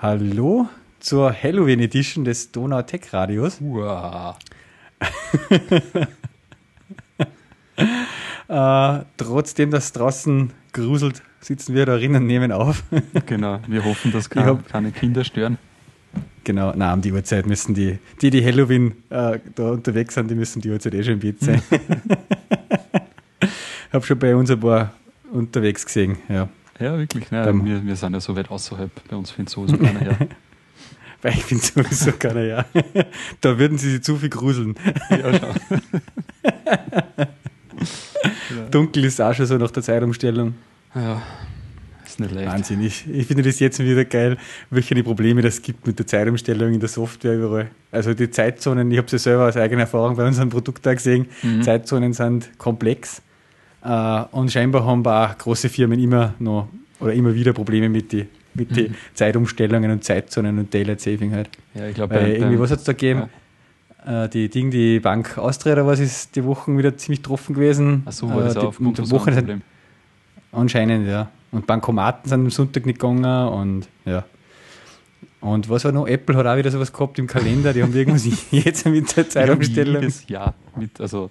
Hallo zur Halloween Edition des Donau Tech Radios. Wow. äh, trotzdem, dass draußen gruselt, sitzen wir da drinnen und nehmen auf. genau, wir hoffen, dass keine, hab, keine Kinder stören. Genau, na um die Uhrzeit müssen die, die, die Halloween äh, da unterwegs sind, die müssen die Uhrzeit eh schon im Bett sein. Ich habe schon bei uns ein paar unterwegs gesehen, ja. Ja, wirklich. Ne? Wir, wir sind ja so weit außerhalb. Bei uns findet sowieso keiner her. Weil ich bin sowieso keiner her. Da würden sie sich zu viel gruseln. Ja, schau. Dunkel ist auch schon so nach der Zeitumstellung. Ja, ist nicht leicht. Wahnsinn. Ich, ich finde das jetzt wieder geil, welche Probleme das gibt mit der Zeitumstellung in der Software überall. Also die Zeitzonen, ich habe es ja selber aus eigener Erfahrung bei unserem Produkt da gesehen, mhm. Zeitzonen sind komplex. Äh, und scheinbar haben auch große Firmen immer noch oder immer wieder Probleme mit den mit mhm. Zeitumstellungen und Zeitzonen und Daylight Saving halt. Ja, ich glaube, irgendwie, was hat es da gegeben? Ja. Äh, die Ding, die Bank Austria oder was ist die Wochen wieder ziemlich getroffen gewesen. Ach so, war das äh, auch aufgrund von Wochen sind, Anscheinend, ja. Und Bankomaten sind am Sonntag nicht gegangen und ja. Und was war noch? Apple hat auch wieder sowas gehabt im Kalender, die haben irgendwas jetzt mit der Zeitumstellung. Jedes Jahr mit, also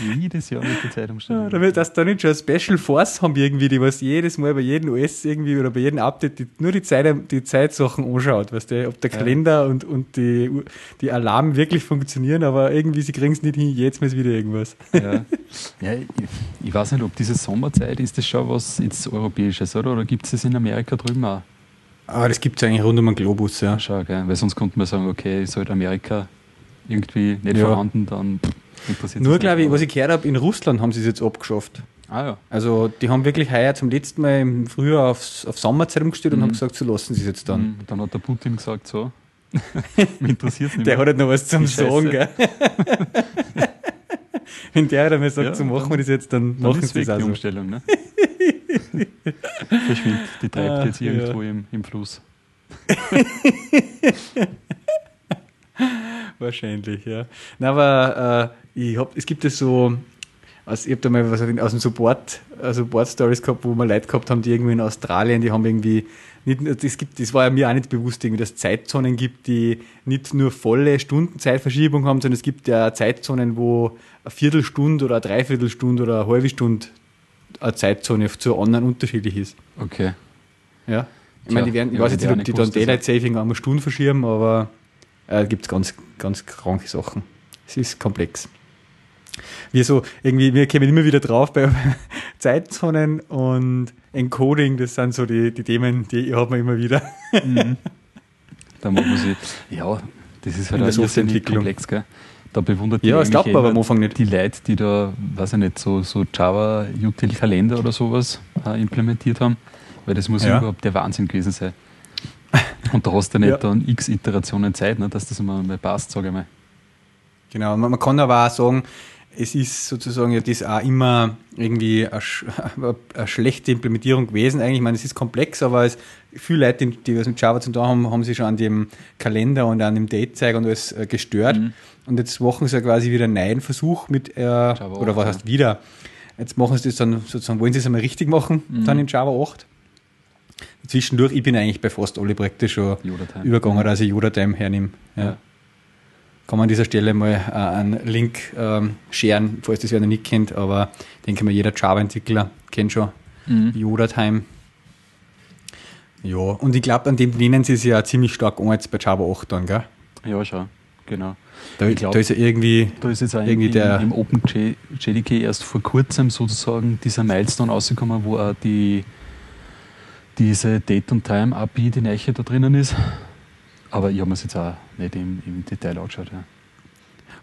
jedes Jahr mit der Zeitumstellung. Ja, damit das da nicht schon eine Special Force haben, irgendwie, die was jedes Mal bei jedem US irgendwie oder bei jedem Update die, nur die, Zeit, die Zeitsachen anschaut, weißt du, ob der Kalender ja. und, und die, die Alarm wirklich funktionieren, aber irgendwie sie kriegen es nicht hin, jetzt mal wieder irgendwas. Ja, ja ich, ich, weiß nicht, ob diese Sommerzeit ist das schon was ins Europäisches, oder? Oder gibt es das in Amerika drüben auch? Ah, das gibt es eigentlich rund um den Globus, ja. Schau, gell? weil sonst könnte man sagen, okay, ist halt Amerika irgendwie nicht ja. vorhanden, dann nur, glaube ich, was ich gehört habe, in Russland haben sie es jetzt abgeschafft. Ah, ja. Also, die haben wirklich heuer zum letzten Mal im Frühjahr aufs, auf Sommerzeit umgestellt mhm. und haben gesagt, so lassen sie es jetzt dann. Mhm. Dann hat der Putin gesagt, so. Mich interessiert es nicht. Der hat halt noch was zum Sagen, gell? Wenn der einmal sagt, ja, so machen wir das jetzt, dann, dann machen sie das auch. Die Umstellung, ne? Verschwindet, die treibt ah, jetzt irgendwo ja. im, im Fluss. Wahrscheinlich, ja. Na, aber äh, ich hab, es gibt ja so, also ich habe da mal was aus dem Support, äh, Support Stories gehabt, wo wir Leute gehabt haben, die irgendwie in Australien, die haben irgendwie nicht, das, gibt, das war ja mir auch nicht bewusst, irgendwie, dass es Zeitzonen gibt, die nicht nur volle Stundenzeitverschiebung haben, sondern es gibt ja Zeitzonen, wo eine Viertelstunde oder eine Dreiviertelstunde oder eine halbe Stunde eine Zeitzone zu anderen unterschiedlich ist. Okay. Ja. Ich meine, die werden, ich weiß jetzt nicht, ob die dann Daylight Saving einmal Stunden verschieben, aber äh, gibt es ganz, ganz kranke Sachen. Es ist komplex. Wir so, irgendwie, wir kommen immer wieder drauf bei Zeitzonen und Encoding, das sind so die, die Themen, die hat man immer wieder. Mhm. Da muss man sich, ja, das ist halt ein bisschen komplex, gell? Da bewundert ja, das glaubt man aber am Anfang nicht. die Leute, die da, weiß ich nicht, so, so Java Util Kalender oder sowas äh, implementiert haben, weil das muss ja. überhaupt der Wahnsinn gewesen sein. Und da hast du nicht ja. dann x Iterationen Zeit, ne, dass das mal passt, sage ich mal. Genau, man, man kann aber auch sagen, es ist sozusagen ja das auch immer irgendwie eine, eine, schlechte Implementierung gewesen. Eigentlich, ich meine, es ist komplex, aber es, viele Leute, die was mit Java zu tun haben, haben sich schon an dem Kalender und an dem Date-Zeiger und alles äh, gestört. Mhm. Und jetzt machen sie ja quasi wieder einen neuen Versuch mit, äh, oder was heißt wieder? Jetzt machen sie das dann sozusagen, wollen sie es einmal richtig machen, mhm. dann in Java 8 zwischendurch, ich bin eigentlich bei fast alle Projekte schon übergegangen, mhm. dass ich Yoda-Time hernehme. Ja. Ja. Kann man an dieser Stelle mal äh, einen Link ähm, scheren, falls das wer noch nicht kennt, aber ich denke mal, jeder Java-Entwickler kennt schon mhm. Yoda-Time. Ja, und ich glaube, an dem lehnen sie sich ja ziemlich stark an jetzt bei Java 8 dann, gell? Ja, schon, genau. Da, glaub, da ist ja irgendwie, da ist jetzt irgendwie der im, im OpenJDK erst vor kurzem sozusagen dieser Milestone rausgekommen, wo auch die diese Date und Time API, die Neiche da drinnen ist. Aber ich habe mir es jetzt auch nicht im, im Detail angeschaut. Ja.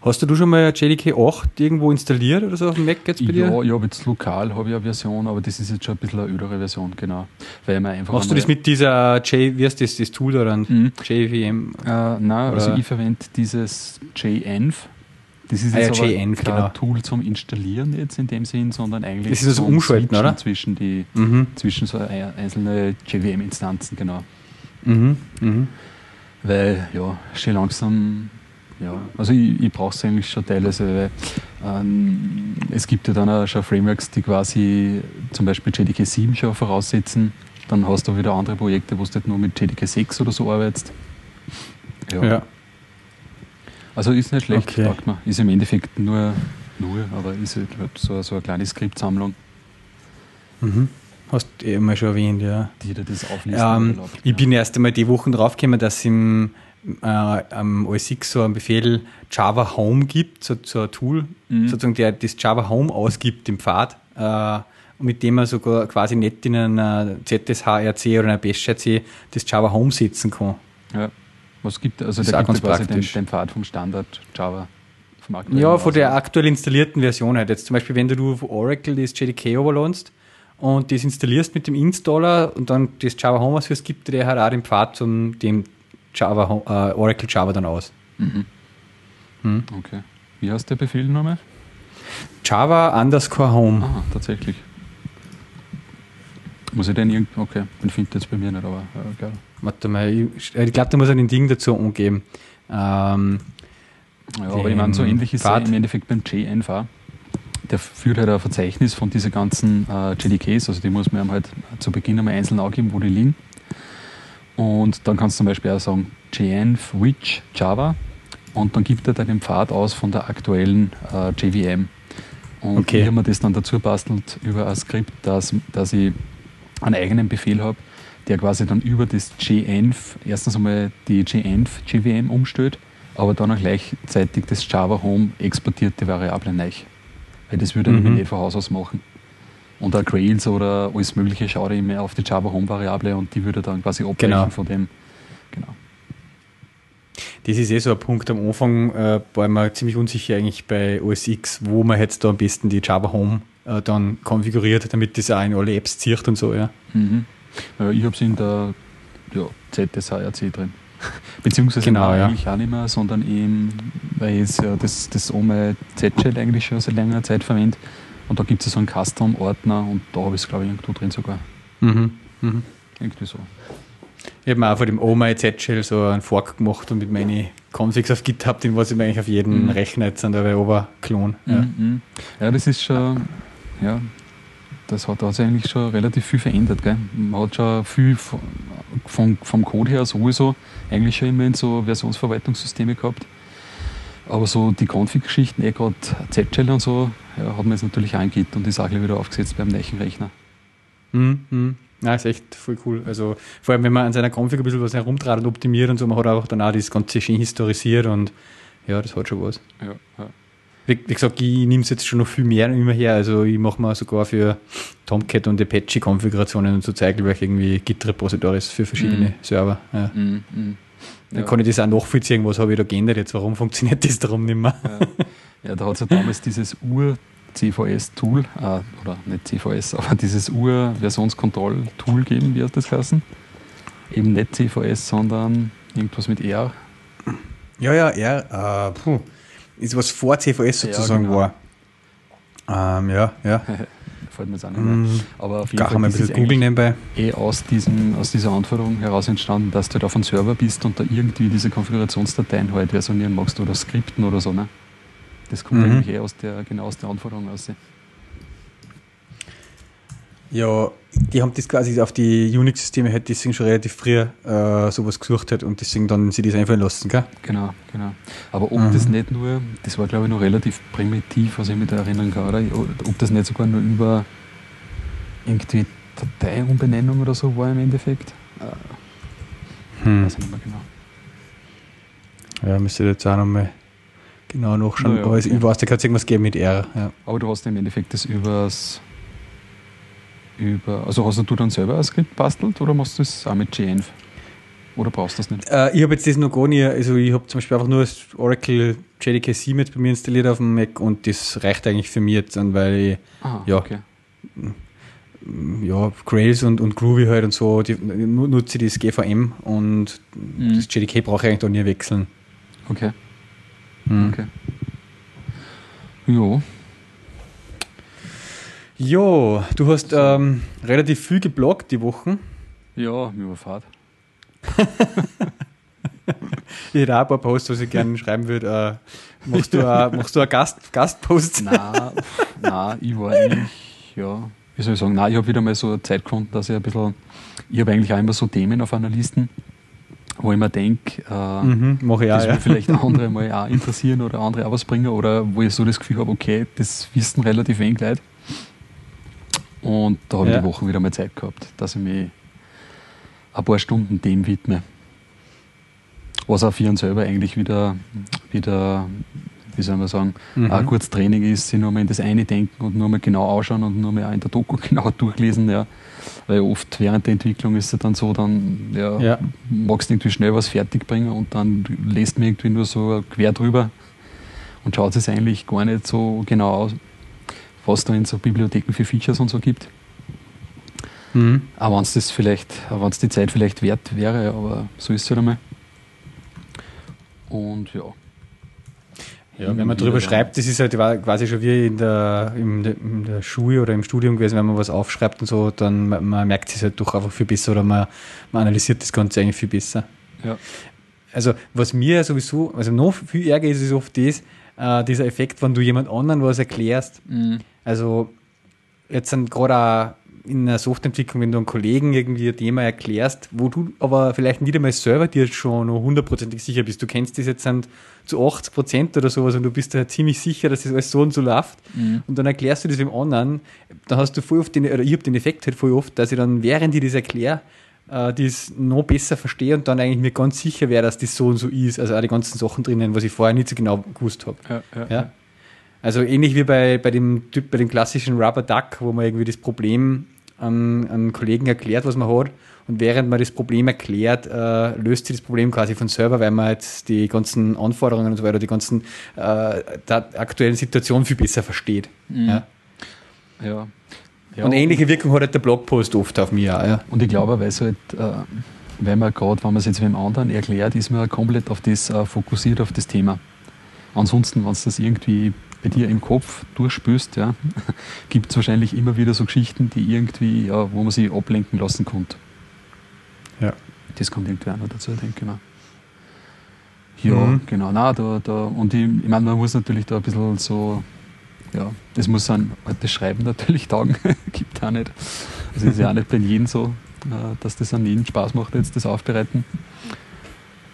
Hast du schon mal JDK 8 irgendwo installiert oder so auf dem Mac jetzt bei dir? Ja, ich habe jetzt lokal habe ich eine Version, aber das ist jetzt schon ein bisschen eine ödere Version, genau. Weil man einfach Machst du das mit dieser J, wie heißt das, das Tool da dann? Mhm. JVM? Äh, nein, also ich verwende dieses JEnv das ist ah, jetzt ja, JN, kein genau. Tool zum Installieren jetzt in dem Sinn, sondern eigentlich das ist das Umschalten, oder? Zwischen, die, mhm. zwischen so einzelne JVM-Instanzen, genau. Mhm. Mhm. Weil, ja, schon langsam, ja, also ich, ich brauche es eigentlich schon teilweise, weil ähm, es gibt ja dann auch schon Frameworks, die quasi zum Beispiel JDK 7 schon voraussetzen Dann hast du wieder andere Projekte, wo du halt nur mit JDK 6 oder so arbeitest. Ja. ja. Also ist nicht schlecht, okay. sagt man. Ist im Endeffekt nur, nur aber ist halt so, so eine kleine Skriptsammlung. Mhm. Hast du eh mal schon erwähnt, ja. Die dir das auflisten ähm, Ich ja. bin erst einmal die Wochen draufgekommen, dass es im äh, am OS X so einen Befehl Java Home gibt, so, so ein Tool, mhm. sozusagen, der das Java Home ausgibt im Pfad, äh, mit dem man sogar quasi nicht in einer ZSHRC oder einer BestRC das Java Home setzen kann. Ja. Was gibt also das der gibt quasi den, den, Pfad vom Standard Java. Vom ja, von der aktuell installierten Version halt. Jetzt zum Beispiel, wenn du auf Oracle das JDK overloadst und das installierst mit dem Installer und dann das Java Home ausführst, gibt der halt auch den Pfad zum dem Java, äh, Oracle Java dann aus. Mhm. Hm. Okay. Wie heißt der Befehl nochmal? Java underscore home. Ah, tatsächlich. Muss ich den irgendwie. Okay, den findet jetzt bei mir nicht, aber geil. Warte mal, ich, ich glaube, da muss er ein Ding dazu umgeben. Ähm, ja, aber ich meine, so ähnlich ist es im Endeffekt beim JNV. Der führt halt ein Verzeichnis von diesen ganzen äh, JDKs, also die muss man halt zu Beginn einmal einzeln angeben, wo die liegen. Und dann kannst du zum Beispiel auch sagen JNV which Java und dann gibt er dann den Pfad aus von der aktuellen äh, JVM. Und okay. ich habe mir das dann dazu bastelt über ein Skript, dass, dass ich einen eigenen Befehl habe, der quasi dann über das JEnv erstens einmal die JEnv JVM umstellt, aber dann auch gleichzeitig das Java Home exportierte Variable neu. Weil das würde mhm. ich nicht von Haus aus machen. Und auch Grails oder alles Mögliche schaue ich immer auf die Java Home Variable und die würde dann quasi abbrechen genau. von dem. Genau. Das ist eh so ein Punkt am Anfang, äh, war man ziemlich unsicher eigentlich bei OS X, wo man jetzt da am besten die Java Home äh, dann konfiguriert, damit das auch in alle Apps zieht und so, ja. Mhm. Äh, ich habe es in der ja, ZSHRC drin. Beziehungsweise genau, eigentlich auch nicht mehr, sondern eben, weil ich ja das, das ohne Z-Shell eigentlich schon seit längerer Zeit verwende. Und da gibt es so einen Custom-Ordner und da habe ich es, glaube ich, irgendwo drin sogar. Mhm. Mhm. Irgendwie so. Ich habe mir auch von dem OMA Z-Shell so einen Fork gemacht und mit meinen Configs auf GitHub, den was ich mir eigentlich auf jeden mhm. Rechner jetzt an der Oberklon. Ja. Mhm. ja, das ist schon, ja, das hat, sich eigentlich schon relativ viel verändert. Gell? Man hat schon viel vom, vom Code her sowieso eigentlich schon immer in so Versionsverwaltungssysteme gehabt. Aber so die Config-Geschichten, eh gerade Z-Shell und so, ja, hat man jetzt natürlich eingeht und ist auch wieder aufgesetzt beim neuen Rechner. Mhm. mhm. Ja, ist echt voll cool. Also vor allem, wenn man an seiner Config ein bisschen was herumtrat und optimiert und so, man hat auch dann auch das Ganze schön historisiert und ja, das hat schon was. Ja, ja wie, wie gesagt, ich nehme es jetzt schon noch viel mehr immer her. Also ich mache mal sogar für Tomcat und Apache-Konfigurationen und so zeige ich irgendwie Git-Repositories für verschiedene mm. Server. Ja. Mm, mm. Dann ja. kann ich das auch nachvollziehen, was habe ich da geändert jetzt, warum funktioniert das darum nicht mehr. Ja, ja da hat es ja damals dieses Ur-CVS-Tool, äh, oder nicht CVS, aber dieses Ur-Versionskontroll-Tool gegeben, wie hat das heißen? Eben nicht CVS, sondern irgendwas mit R. Ja, ja, R, äh, puh ist was vor CVS sozusagen ja, genau. war. Ähm, ja, ja. Fällt mir jetzt auch nicht mehr. Mm, Aber auf jeden Fall ein bisschen googeln nebenbei. Eh aus, diesem, aus dieser Anforderung heraus entstanden, dass du halt auf einem Server bist und da irgendwie diese Konfigurationsdateien halt versionieren magst oder skripten oder so. Ne? Das kommt mhm. eigentlich eh aus der, genau aus der Anforderung aus. Ja, die haben das quasi auf die Unix-Systeme halt deswegen schon relativ früh äh, sowas gesucht hat und deswegen dann sie das einfallen lassen, gell? Genau, genau. Aber ob mhm. das nicht nur, das war glaube ich noch relativ primitiv, was ich mich da erinnern kann, oder? Ob das nicht sogar nur über irgendwie Dateiumbenennung oder so war im Endeffekt. Äh, hm. Weiß ich nicht mehr genau. Ja, müsste jetzt auch nochmal genau nachschauen. Ja, aber okay. ich weiß, da kann es irgendwas geben mit R. Ja. Aber du hast im Endeffekt das übers über. Also hast du dann selber ein Skript bastelt oder machst du das auch mit JEnv? Oder brauchst du das nicht? Äh, ich habe jetzt das noch gar nicht. Also ich habe zum Beispiel einfach nur das Oracle JDK 7 jetzt bei mir installiert auf dem Mac und das reicht eigentlich für mich jetzt an, weil ich Aha, ja, okay. ja, Grails und, und Groovy halt und so, die, nutze ich das GVM und mhm. das JDK brauche ich eigentlich da nie wechseln. Okay. Mhm. Okay. Ja, Jo, du hast ähm, relativ viel gebloggt die Wochen. Ja, mir war Fahrt. ich hätte auch ein paar Posts, was ich gerne schreiben würde. Äh, machst du, ein, machst du einen Gast, Gastpost? Nein, nein, ich war eigentlich, ja, wie soll ich sagen, nein, ich habe wieder mal so Zeit gefunden, dass ich ein bisschen, ich habe eigentlich auch immer so Themen auf einer Liste, wo ich mir denke, äh, mhm, ich das ja. vielleicht andere mal auch interessieren oder andere auch was bringen oder wo ich so das Gefühl habe, okay, das wissen relativ wenig Leute. Und da habe ja. ich die Woche wieder mal Zeit gehabt, dass ich mich ein paar Stunden dem widme. Was auch für uns selber eigentlich wieder, wieder wie soll man sagen, mhm. ein gutes Training ist, sich nur mal in das eine denken und nur mal genau ausschauen und nur mal auch in der Doku genau durchlesen. Ja. Weil oft während der Entwicklung ist es dann so, dann ja, ja. magst du irgendwie schnell was fertigbringen und dann lässt man irgendwie nur so quer drüber und schaut es eigentlich gar nicht so genau aus, was da in so Bibliotheken für Features und so gibt. Mhm. Aber wenn es das vielleicht, wenn es die Zeit vielleicht wert wäre, aber so ist es halt einmal. Und ja. Ja, wenn man darüber schreibt, das ist halt quasi schon wie in der, in der, Schule oder im Studium gewesen, wenn man was aufschreibt und so, dann man merkt es halt doch einfach viel besser oder man, man analysiert das Ganze eigentlich viel besser. Ja. Also was mir sowieso, also noch viel ärger ist, ist oft das, äh, dieser Effekt, wenn du jemand anderen was erklärst. Mhm. Also jetzt sind gerade in der Softwareentwicklung, wenn du einem Kollegen irgendwie ein Thema erklärst, wo du aber vielleicht nicht einmal selber dir schon hundertprozentig sicher bist. Du kennst das jetzt zu 80 Prozent oder sowas und du bist da ziemlich sicher, dass das alles so und so läuft. Mhm. Und dann erklärst du das dem anderen, dann hast du voll oft den, oder ich habe den Effekt halt voll oft, dass ich dann, während ich das erkläre, äh, das noch besser verstehe und dann eigentlich mir ganz sicher wäre, dass das so und so ist. Also auch die ganzen Sachen drinnen, was ich vorher nicht so genau gewusst habe. Ja, ja, ja. Also ähnlich wie bei, bei, dem Typ, bei dem klassischen Rubber Duck, wo man irgendwie das Problem an, an Kollegen erklärt, was man hat. Und während man das Problem erklärt, äh, löst sich das Problem quasi von selber, weil man jetzt die ganzen Anforderungen und so weiter, die ganzen äh, der aktuellen Situation viel besser versteht. Mhm. Ja. ja. Ja, und ähnliche Wirkung hat halt der Blogpost oft auf mich auch. Ja. Und ich glaube, weil halt, äh, weil man gerade, wenn man es jetzt wem anderen erklärt, ist man komplett auf das äh, fokussiert, auf das Thema. Ansonsten, wenn es das irgendwie bei dir im Kopf durchspürst, ja, gibt es wahrscheinlich immer wieder so Geschichten, die irgendwie, ja, wo man sich ablenken lassen konnte. Ja. Das kommt irgendwie auch noch dazu, denke ich mal. Ja, mhm. genau. Nein, da, da, und ich, ich meine, man muss natürlich da ein bisschen so, ja, das muss an das Schreiben natürlich taugen, gibt auch nicht. Also ist ja auch nicht bei jedem so, äh, dass das an jeden Spaß macht, jetzt das Aufbereiten.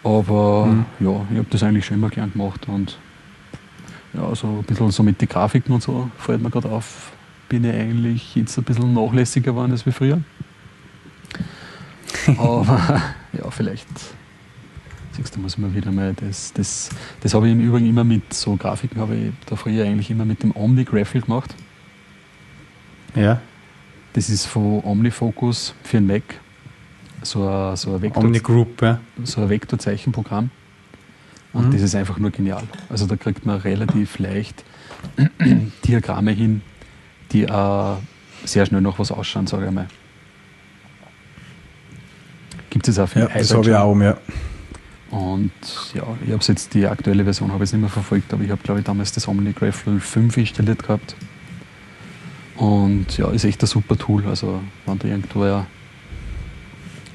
Aber mhm. ja, ich habe das eigentlich schon immer gern gemacht und ja, so ein bisschen so mit den Grafiken und so fällt mir gerade auf, bin ich eigentlich jetzt ein bisschen nachlässiger geworden als wie früher. Aber ja, vielleicht siehst du, muss man wieder mal das, das, das habe ich im Übrigen immer mit so Grafiken, habe ich da früher eigentlich immer mit dem Omni-Graphil gemacht. Ja. Das ist von OmniFocus für ein Mac. So ein, so ein Vektor, Omni Group, ja. So ein Vektorzeichenprogramm. Und mhm. das ist einfach nur genial. Also da kriegt man relativ leicht Diagramme hin, die äh, sehr schnell noch was ausschauen, sage ich mal. Gibt es auch für Ja, das habe ich auch, ja. Und ja, ich habe jetzt die aktuelle Version habe ich nicht mehr verfolgt, aber ich habe glaube ich damals das OmniGraph 5 installiert gehabt. Und ja, ist echt ein super Tool. Also wenn da irgendwo ja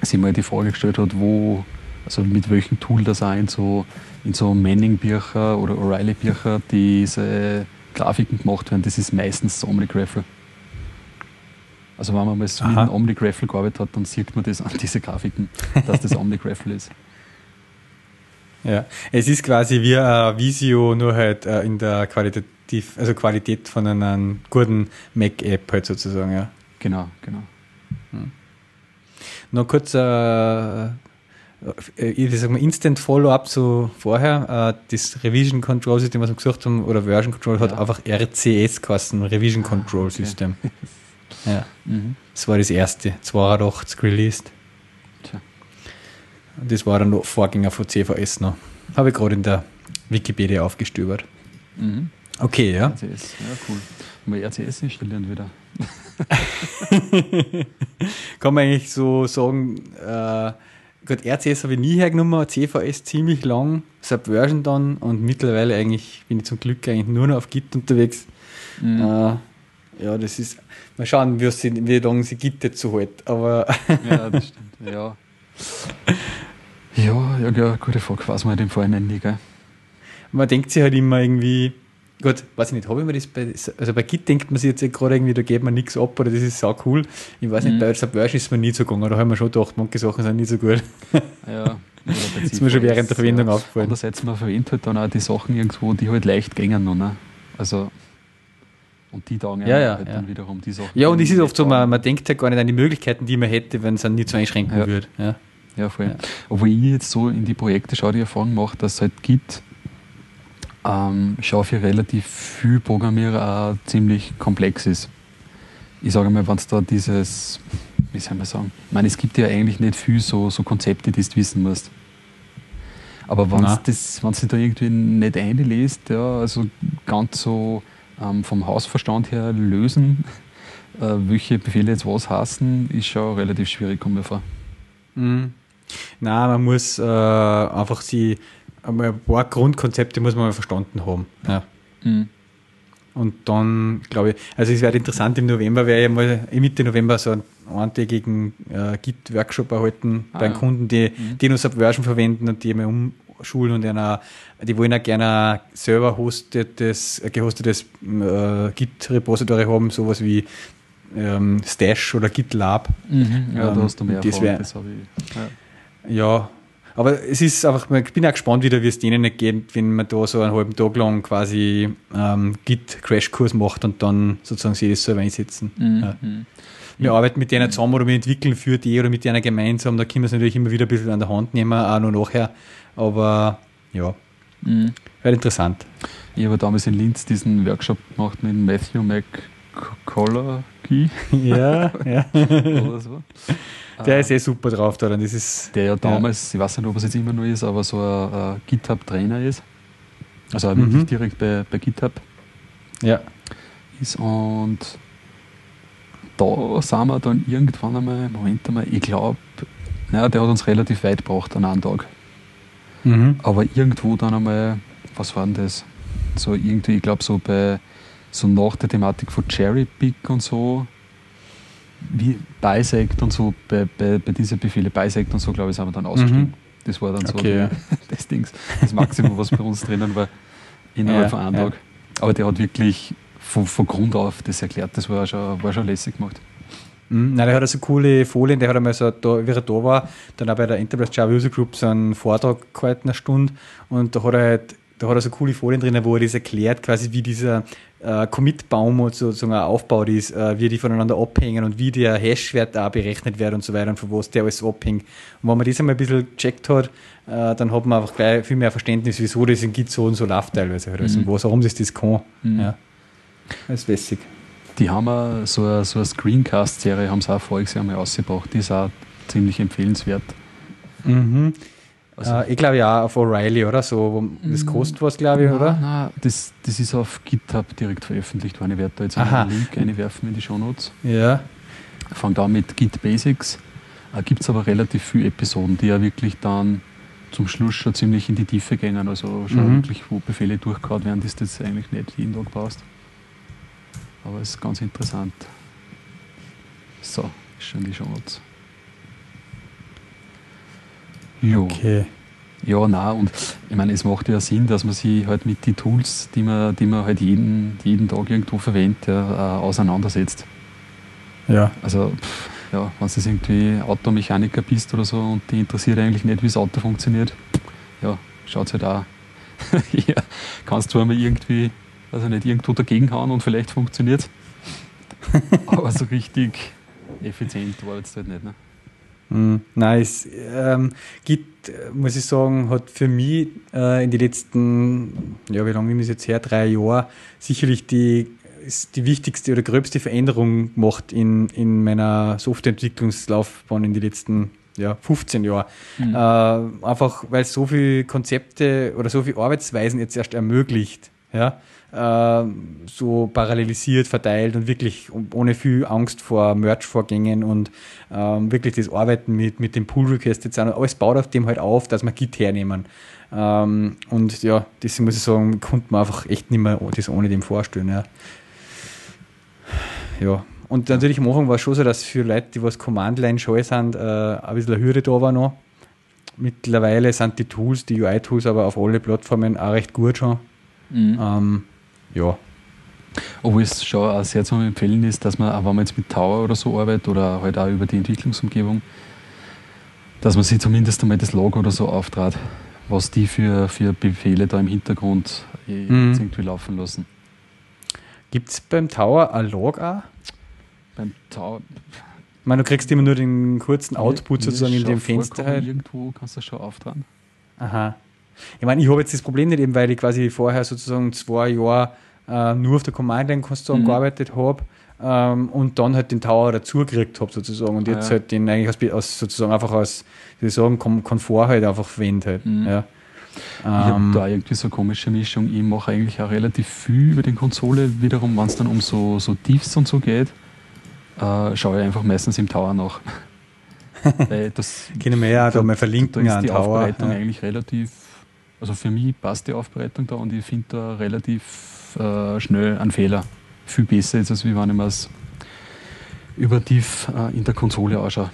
sich mal die Frage gestellt hat, wo, also mit welchem Tool das auch in so in so Manning-Bücher oder O'Reilly-Bücher diese Grafiken gemacht werden, das ist meistens das OmniGraffle. Also wenn man mal so mit einem OmniGraffle gearbeitet hat, dann sieht man das an diese Grafiken, dass das OmniGraffle ist. Ja, es ist quasi wie ein Visio, nur halt äh, in der Qualitativ, also Qualität von einer guten Mac-App halt sozusagen, ja. Genau, genau. Hm. Noch kurz äh, äh, ich sag mal, Instant Follow-up so vorher, äh, das Revision Control System, was wir gesagt haben, oder Version Control, hat ja. einfach RCS geheißen, Revision ah, Control okay. System. ja. Mhm. Das war das erste, 82 released. Tja. Das war dann noch Vorgänger von CVS noch. Habe ich gerade in der Wikipedia aufgestöbert. Mhm. Okay, ja. RCS, ja, cool. Mal RCS installieren wieder. Kann man eigentlich so sagen, äh, Gut, RCS habe ich nie hergenommen, CVS ziemlich lang, Subversion dann und mittlerweile eigentlich bin ich zum Glück eigentlich nur noch auf Git unterwegs. Mhm. Äh, ja, das ist, mal schauen, wie, sie, wie lange sie Git jetzt so hält, aber. ja, das stimmt, ja. Ja, ja, ja, gute Frage, was man dem vorhin nie, gell? Man denkt sich halt immer irgendwie, gut, weiß ich nicht, habe ich mir das bei, also bei Git denkt man sich jetzt gerade irgendwie, da geht man nichts ab oder das ist sau cool. Ich weiß nicht, mhm. bei Subversion ist mir nie so gegangen, da haben wir schon gedacht, manche Sachen sind nicht so gut. Ja. das ist mir schon während der Verwendung ja, aufgefallen. Andererseits, man verwendet halt dann auch die Sachen irgendwo, die halt leicht gängen noch, ne? Also, und die taugen ja, ja, halt ja. dann wiederum die Sachen. Ja, und es ist oft so, man, man denkt halt gar nicht an die Möglichkeiten, die man hätte, wenn es dann nicht so einschränken ja. würde. Ja, ja voll. Ja. Obwohl ich jetzt so in die Projekte schaue, die Erfahrung mache, dass es halt gibt, ähm, schaue für relativ viel Programmierer auch ziemlich komplex ist. Ich sage mal, wenn es da dieses, wie soll man sagen, ich meine, es gibt ja eigentlich nicht viel so, so Konzepte, die du wissen musst. Aber wenn du da irgendwie nicht einliest, ja, also ganz so ähm, vom Hausverstand her lösen, äh, welche Befehle jetzt was hassen, ist schon relativ schwierig, kommt mir vor. Mhm. Nein, man muss äh, einfach sie einmal ein paar Grundkonzepte muss man mal verstanden haben. Ja. Mhm. Und dann, glaube ich, also es wäre interessant, im November wäre ja mal Mitte November so einen eintägigen äh, Git-Workshop erhalten ah, bei ja. Kunden, die, mhm. die nur Subversion verwenden und die mal umschulen und einer, die wollen auch gerne selber hostetes, gehostetes äh, Git-Repository haben, sowas wie ähm, Stash oder GitLab. Mhm, ja, ähm, da hast du mehr das, wär, das ich, ja. ja. Aber es ist einfach, ich bin auch gespannt wieder, wie es denen nicht geht, wenn man da so einen halben Tag lang quasi ähm, Git-Crashkurs macht und dann sozusagen sie das selber einsetzen. Mhm. Ja. Wir mhm. arbeiten mit denen zusammen oder wir entwickeln für die oder mit denen gemeinsam. Da können wir es natürlich immer wieder ein bisschen an der Hand nehmen, auch noch nachher. Aber ja, mhm. wäre interessant. Ich habe damals in Linz diesen Workshop gemacht mit Matthew McCulloughy. Ja, ja. Oder so. Der ist eh super drauf da. Das ist, der ja damals, ja. ich weiß nicht, ob es jetzt immer noch ist, aber so ein, GitHub-Trainer ist. Also auch wirklich mhm. direkt bei, bei GitHub. Ja. Ist und da sind wir dann irgendwann einmal, Moment einmal, ich glaube, naja, der hat uns relativ weit gebracht an einem Tag. Mhm. Aber irgendwo dann einmal, was war denn das? So irgendwie, ich glaube, so bei so nach der Thematik von Cherry Pick und so, wie Bisect und so, bei, bei, bei diesen Befehle Bisect und so, glaube ich, sind wir dann ausgestiegen. Mhm. Das war dann okay, so das Dings, das Maximum, was bei uns drinnen war, innerhalb ja, von einem ja. Tag. Aber der hat wirklich von, von Grund auf das erklärt, das war schon, war schon lässig gemacht. Mhm. Nein, der hat also coole Folien, der hat einmal so, da, wie er da war, dann auch bei der Enterprise Java User Group so einen Vortrag gehalten, eine Stunde, und da hat er halt, da hat er so coole Folien drin, wo er das erklärt, quasi wie dieser äh, Commit-Baum sozusagen aufgebaut ist, äh, wie die voneinander abhängen und wie der Hash-Wert da berechnet wird und so weiter und von was der alles abhängt. Und wenn man das einmal ein bisschen gecheckt hat, äh, dann hat man einfach gleich viel mehr Verständnis, wieso das in Git so und so läuft teilweise. Halt. Also, mhm. was, warum das das kann. Mhm. Ja. Das ist lässig. Die haben auch so eine, so eine Screencast-Serie, haben sie auch voriges Jahr mal ausgebracht. Die ist auch ziemlich empfehlenswert. Mhm. Also, äh, ich glaube ja auf O'Reilly, oder? So, das mhm. kostet was, glaube ich, nein, oder? Nein, das, das ist auf GitHub direkt veröffentlicht worden. Ich werde da jetzt einen Link einwerfen in die Show Notes. Ja. Fangt an mit Git Basics. Äh, Gibt es aber relativ viele Episoden, die ja wirklich dann zum Schluss schon ziemlich in die Tiefe gehen. Also schon mhm. wirklich, wo Befehle durchgehauen werden, das das eigentlich nicht jeden Tag passt. Aber es ist ganz interessant. So, ist schon die Chance. Jo. Okay. Ja, na und ich meine, es macht ja Sinn, dass man sich halt mit den Tools, die man, die man halt jeden, jeden Tag irgendwo verwendet, ja, äh, auseinandersetzt. Ja. Also, pff, ja, wenn du irgendwie Automechaniker bist oder so und die interessiert eigentlich nicht, wie das Auto funktioniert, ja, schaut halt auch. ja, kannst du einmal irgendwie also nicht irgendwo dagegen hauen und vielleicht funktioniert es. Aber so richtig effizient war es halt nicht. Ne? Mm, nein, es ähm, gibt, muss ich sagen, hat für mich äh, in den letzten, ja, wie lange ist es jetzt her, drei Jahre, sicherlich die, die wichtigste oder gröbste Veränderung gemacht in, in meiner Softwareentwicklungslaufbahn in den letzten ja, 15 Jahren. Mhm. Äh, einfach, weil es so viele Konzepte oder so viele Arbeitsweisen jetzt erst ermöglicht. Ja? Äh, so parallelisiert, verteilt und wirklich ohne viel Angst vor Merch-Vorgängen und ähm, wirklich das Arbeiten mit, mit dem Pull-Request jetzt alles baut auf dem halt auf, dass wir Git hernehmen. Ähm, und ja, das muss ich sagen, konnte man einfach echt nicht mehr das ohne dem vorstellen. Ja. ja. Und natürlich am Anfang war es schon so, dass für Leute, die was Command-Line scheu sind, äh, ein bisschen eine Hürde da war noch. Mittlerweile sind die Tools, die UI-Tools aber auf alle Plattformen auch recht gut schon. Mhm. Ähm, ja. Obwohl es schon auch sehr zu empfehlen ist, dass man, auch wenn man jetzt mit Tower oder so arbeitet oder halt auch über die Entwicklungsumgebung, dass man sich zumindest einmal das Log oder so auftrat, was die für, für Befehle da im Hintergrund mhm. irgendwie laufen lassen. Gibt es beim Tower ein Log auch? Beim Tower. Ich meine, du kriegst immer nur den kurzen Output mir, sozusagen in dem Fenster. Halt. Irgendwo kannst du das schon auftragen. Aha. Ich meine, ich habe jetzt das Problem nicht eben, weil ich quasi vorher sozusagen zwei Jahre äh, nur auf der Command-Line-Konsole mhm. gearbeitet habe ähm, und dann halt den Tower dazugekriegt habe sozusagen und ah, jetzt ja. halt den eigentlich als, sozusagen einfach als, wie sagen, Komfort halt einfach verwendet halt. Mhm. Ja. Ich habe ähm, da irgendwie so eine komische Mischung. Ich mache eigentlich auch relativ viel über die Konsole. Wiederum, wenn es dann um so, so Tiefs und so geht, äh, schaue ich einfach meistens im Tower nach. Weil das Können wir ja da mal verlinken. Da ist die Tower, Aufbereitung ja. eigentlich relativ, also für mich passt die Aufbereitung da und ich finde da relativ äh, schnell einen Fehler. Viel besser jetzt, als wenn ich mir es über tief äh, in der Konsole anschaue.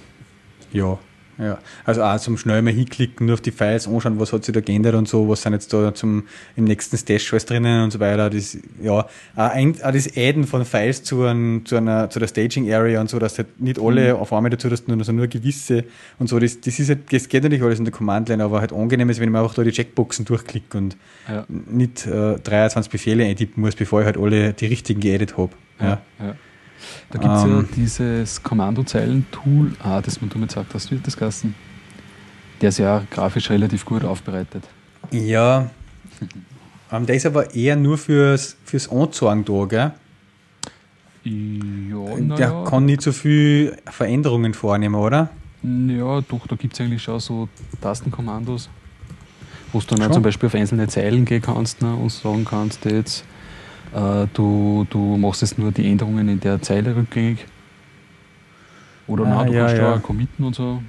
Ja, ja, also auch zum schnell mal hinklicken, nur auf die Files anschauen, was hat sich da geändert und so, was sind jetzt da zum, im nächsten Stash alles drinnen und so weiter. Das, ja, auch, ein, auch das Adden von Files zu, ein, zu einer, zu der Staging Area und so, dass halt nicht alle mhm. auf einmal dazu, dass nur, also nur gewisse und so, das, das ist halt, das geht natürlich alles in der Command-Line, aber halt angenehm ist, wenn ich mir einfach da die Checkboxen durchklicke und ja. nicht äh, 23 Befehle eintippen muss, bevor ich halt alle die richtigen geedit habe. Ja. ja. Da gibt es ähm, ja dieses Kommandozeilen-Tool, ah, das man du mir gesagt hast, wird das Gassen. Der ist ja grafisch relativ gut aufbereitet. Ja, ähm, der ist aber eher nur fürs, fürs Anzeigen da, gell? Ja, der ja. kann nicht so viel Veränderungen vornehmen, oder? Ja, doch, da gibt es eigentlich auch so Tastenkommandos, wo du dann zum Beispiel auf einzelne Zeilen gehen kannst ne, und sagen kannst, jetzt äh, du, du machst jetzt nur die Änderungen in der Zeile rückgängig. Oder ah, nein, du ja, kannst ja committen und so.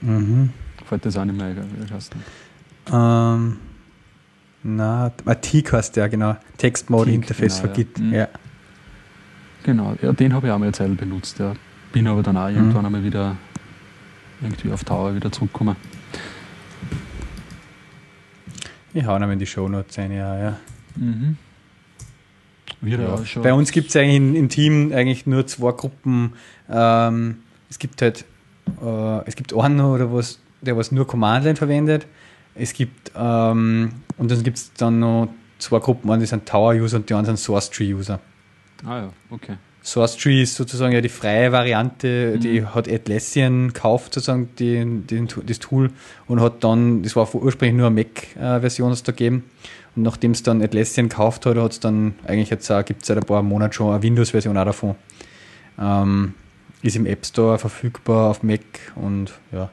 Mhm. Fällt das auch nicht mehr Kasten? Ähm, na, TIC heißt der, genau. Text Mode Interface genau, für Git. Ja. Mhm. ja. Genau, ja, den habe ich auch mal eine Zeit benutzt. Ja. Bin aber dann auch mhm. irgendwann einmal wieder irgendwie auf Tower wieder zurückgekommen. Ich hau noch in die Show Notes ein, ja, ja. Mhm. Ja. Bei uns gibt es eigentlich im Team eigentlich nur zwei Gruppen. Ähm, es gibt halt, äh, es gibt einen oder was, der was nur Command-Line verwendet. Es gibt, ähm, und dann gibt es dann noch zwei Gruppen, eine sind Tower-User und die anderen sind Source-Tree-User. Ah ja, okay. Source Tree ist sozusagen ja die freie Variante, mhm. die hat Atlassian gekauft, sozusagen die, die, das Tool und hat dann, das war ursprünglich nur eine Mac-Version, es da gegeben und nachdem es dann Atlassian gekauft hat, hat es dann eigentlich jetzt gibt es seit ein paar Monaten schon eine Windows-Version auch davon. Ähm, ist im App Store verfügbar auf Mac und ja,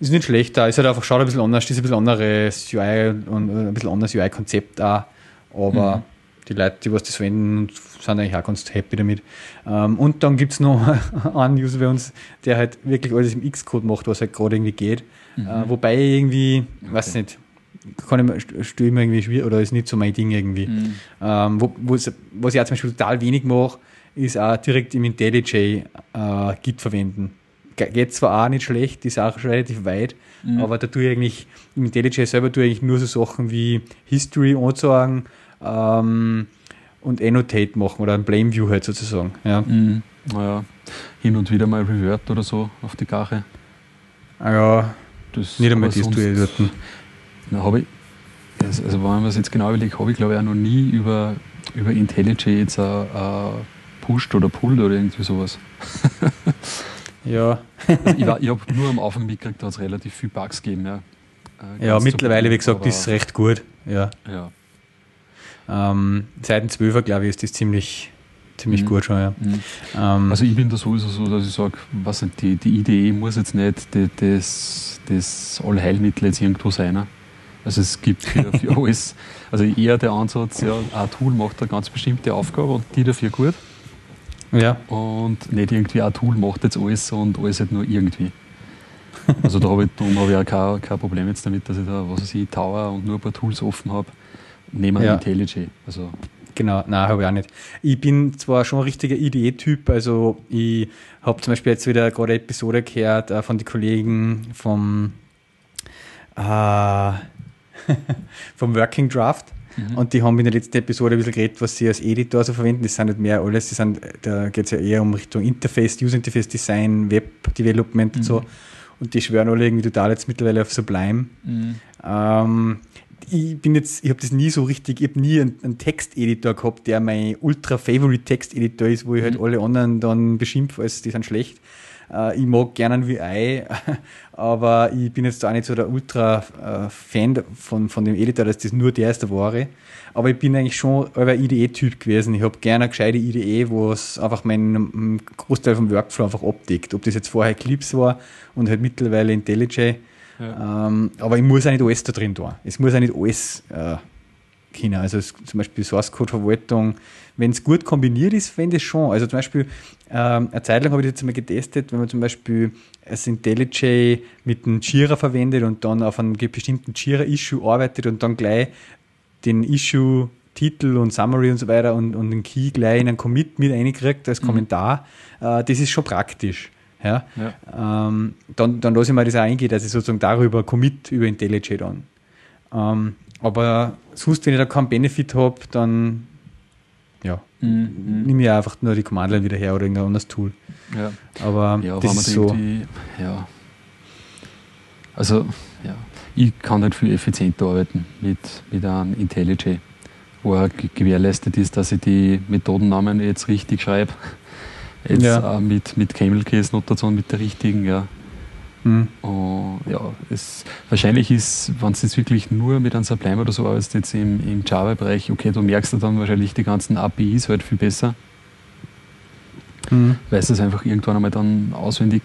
ist nicht schlecht da. Ist halt einfach, schaut ein bisschen anders, ist ein bisschen anderes UI und äh, ein bisschen anderes UI-Konzept da. Aber mhm. Die Leute, die was das verwenden, sind eigentlich auch ganz happy damit. Ähm, und dann gibt es noch einen User bei uns, der halt wirklich alles im Xcode macht, was halt gerade irgendwie geht. Mhm. Äh, wobei irgendwie, okay. weiß nicht, kann ich, stelle mir irgendwie schwierig oder ist nicht so mein Ding irgendwie. Mhm. Ähm, wo, was ich auch zum Beispiel total wenig mache, ist auch direkt im IntelliJ äh, Git verwenden. Geht zwar auch nicht schlecht, ist auch schon relativ weit, mhm. aber da tue ich eigentlich, im IntelliJ selber tue ich eigentlich nur so Sachen wie History anzeigen ähm, und Annotate machen oder ein Blame View halt sozusagen. Ja. Mhm. Naja, hin und wieder mal Revert oder so auf die Gache. Ah ja, das nicht einmal das dort. Na, habe ich, also wenn man es jetzt genau überlegt, habe ich glaube ich auch noch nie über, über IntelliJ jetzt uh, pusht oder pulled oder irgendwie sowas. ja. also ich ich habe nur am Anfang mitgekriegt, da hat es relativ viel Bugs gegeben. Ja, äh, ja mittlerweile, wie gesagt, ist es recht gut. Ja. ja. Ähm, seit dem 12er, glaube ich, ist das ziemlich, ziemlich mhm. gut schon. Ja. Mhm. Ähm, also ich bin da sowieso so, dass ich sage, die, die Idee muss jetzt nicht die, das, das Allheilmittel jetzt irgendwo sein. Ne? Also es gibt für, für alles, also eher der Ansatz, ja, ein Tool macht eine ganz bestimmte Aufgabe und die dafür gut. Ja. Und nicht irgendwie ein Tool macht jetzt alles und alles halt nur irgendwie. Also da habe ich, hab ich auch kein, kein Problem jetzt damit, dass ich da, was weiß ich, Tower und nur ein paar Tools offen habe. Nehmen wir ja. IntelliJ. Also Genau, nein, habe ich auch nicht. Ich bin zwar schon ein richtiger IDE-Typ, also ich habe zum Beispiel jetzt wieder gerade eine Episode gehört äh, von den Kollegen vom äh, vom Working Draft. Mhm. Und die haben in der letzten Episode ein bisschen geredet, was sie als Editor so verwenden. Das sind nicht mehr alles, sind, da geht es ja eher um Richtung Interface, User Interface Design, Web Development mhm. und so. Und die schwören alle irgendwie total jetzt mittlerweile auf Sublime. Mhm. Ähm, ich bin jetzt, ich habe das nie so richtig, ich habe nie einen, einen Texteditor gehabt, der mein ultra favorite Texteditor ist, wo ich halt mhm. alle anderen dann beschimpfe, als die sind schlecht. Äh, ich mag gerne ein VI, aber ich bin jetzt auch nicht so der Ultra-Fan von, von dem Editor, dass das nur der ist, der wahre. Aber ich bin eigentlich schon ein IDE-Typ gewesen. Ich habe gerne eine gescheite IDE, wo es einfach meinen Großteil vom Workflow einfach abdeckt. Ob das jetzt vorher Eclipse war und halt mittlerweile IntelliJ. Ja. Ähm, aber ich muss auch nicht alles da drin tun. Es muss auch nicht alles äh, können. Also zum Beispiel Source Code Verwaltung, wenn es gut kombiniert ist, fände ich schon. Also zum Beispiel, ähm, eine Zeit lang habe ich das jetzt mal getestet, wenn man zum Beispiel das IntelliJ mit einem Jira verwendet und dann auf einem bestimmten Jira-Issue arbeitet und dann gleich den Issue Titel und Summary und so weiter und, und den Key gleich in einen Commit mit reinkriegt als mhm. Kommentar, äh, das ist schon praktisch. Ja? ja. Ähm, dann, dann lasse ich mir das auch eingehen, dass ich sozusagen darüber commit über IntelliJ dann. Ähm, aber sonst, wenn ich da keinen Benefit habe, dann ja, mhm. nehme ich einfach nur die Command-Line wieder her oder irgendein anderes Tool. Ja. Aber ja, das ist so. Ja. Also, ja, ich kann halt viel effizienter arbeiten mit, mit einem IntelliJ, wo auch gewährleistet ist, dass ich die Methodennamen jetzt richtig schreibe. Jetzt ja. mit, mit Camel Case Notation, mit der richtigen, ja. Mhm. Uh, ja, es, wahrscheinlich ist, wenn es jetzt wirklich nur mit einem Sublime oder so arbeitest, jetzt im, im Java-Bereich, okay, du merkst dann wahrscheinlich die ganzen APIs halt viel besser. Mhm. Weil du es einfach irgendwann einmal dann auswendig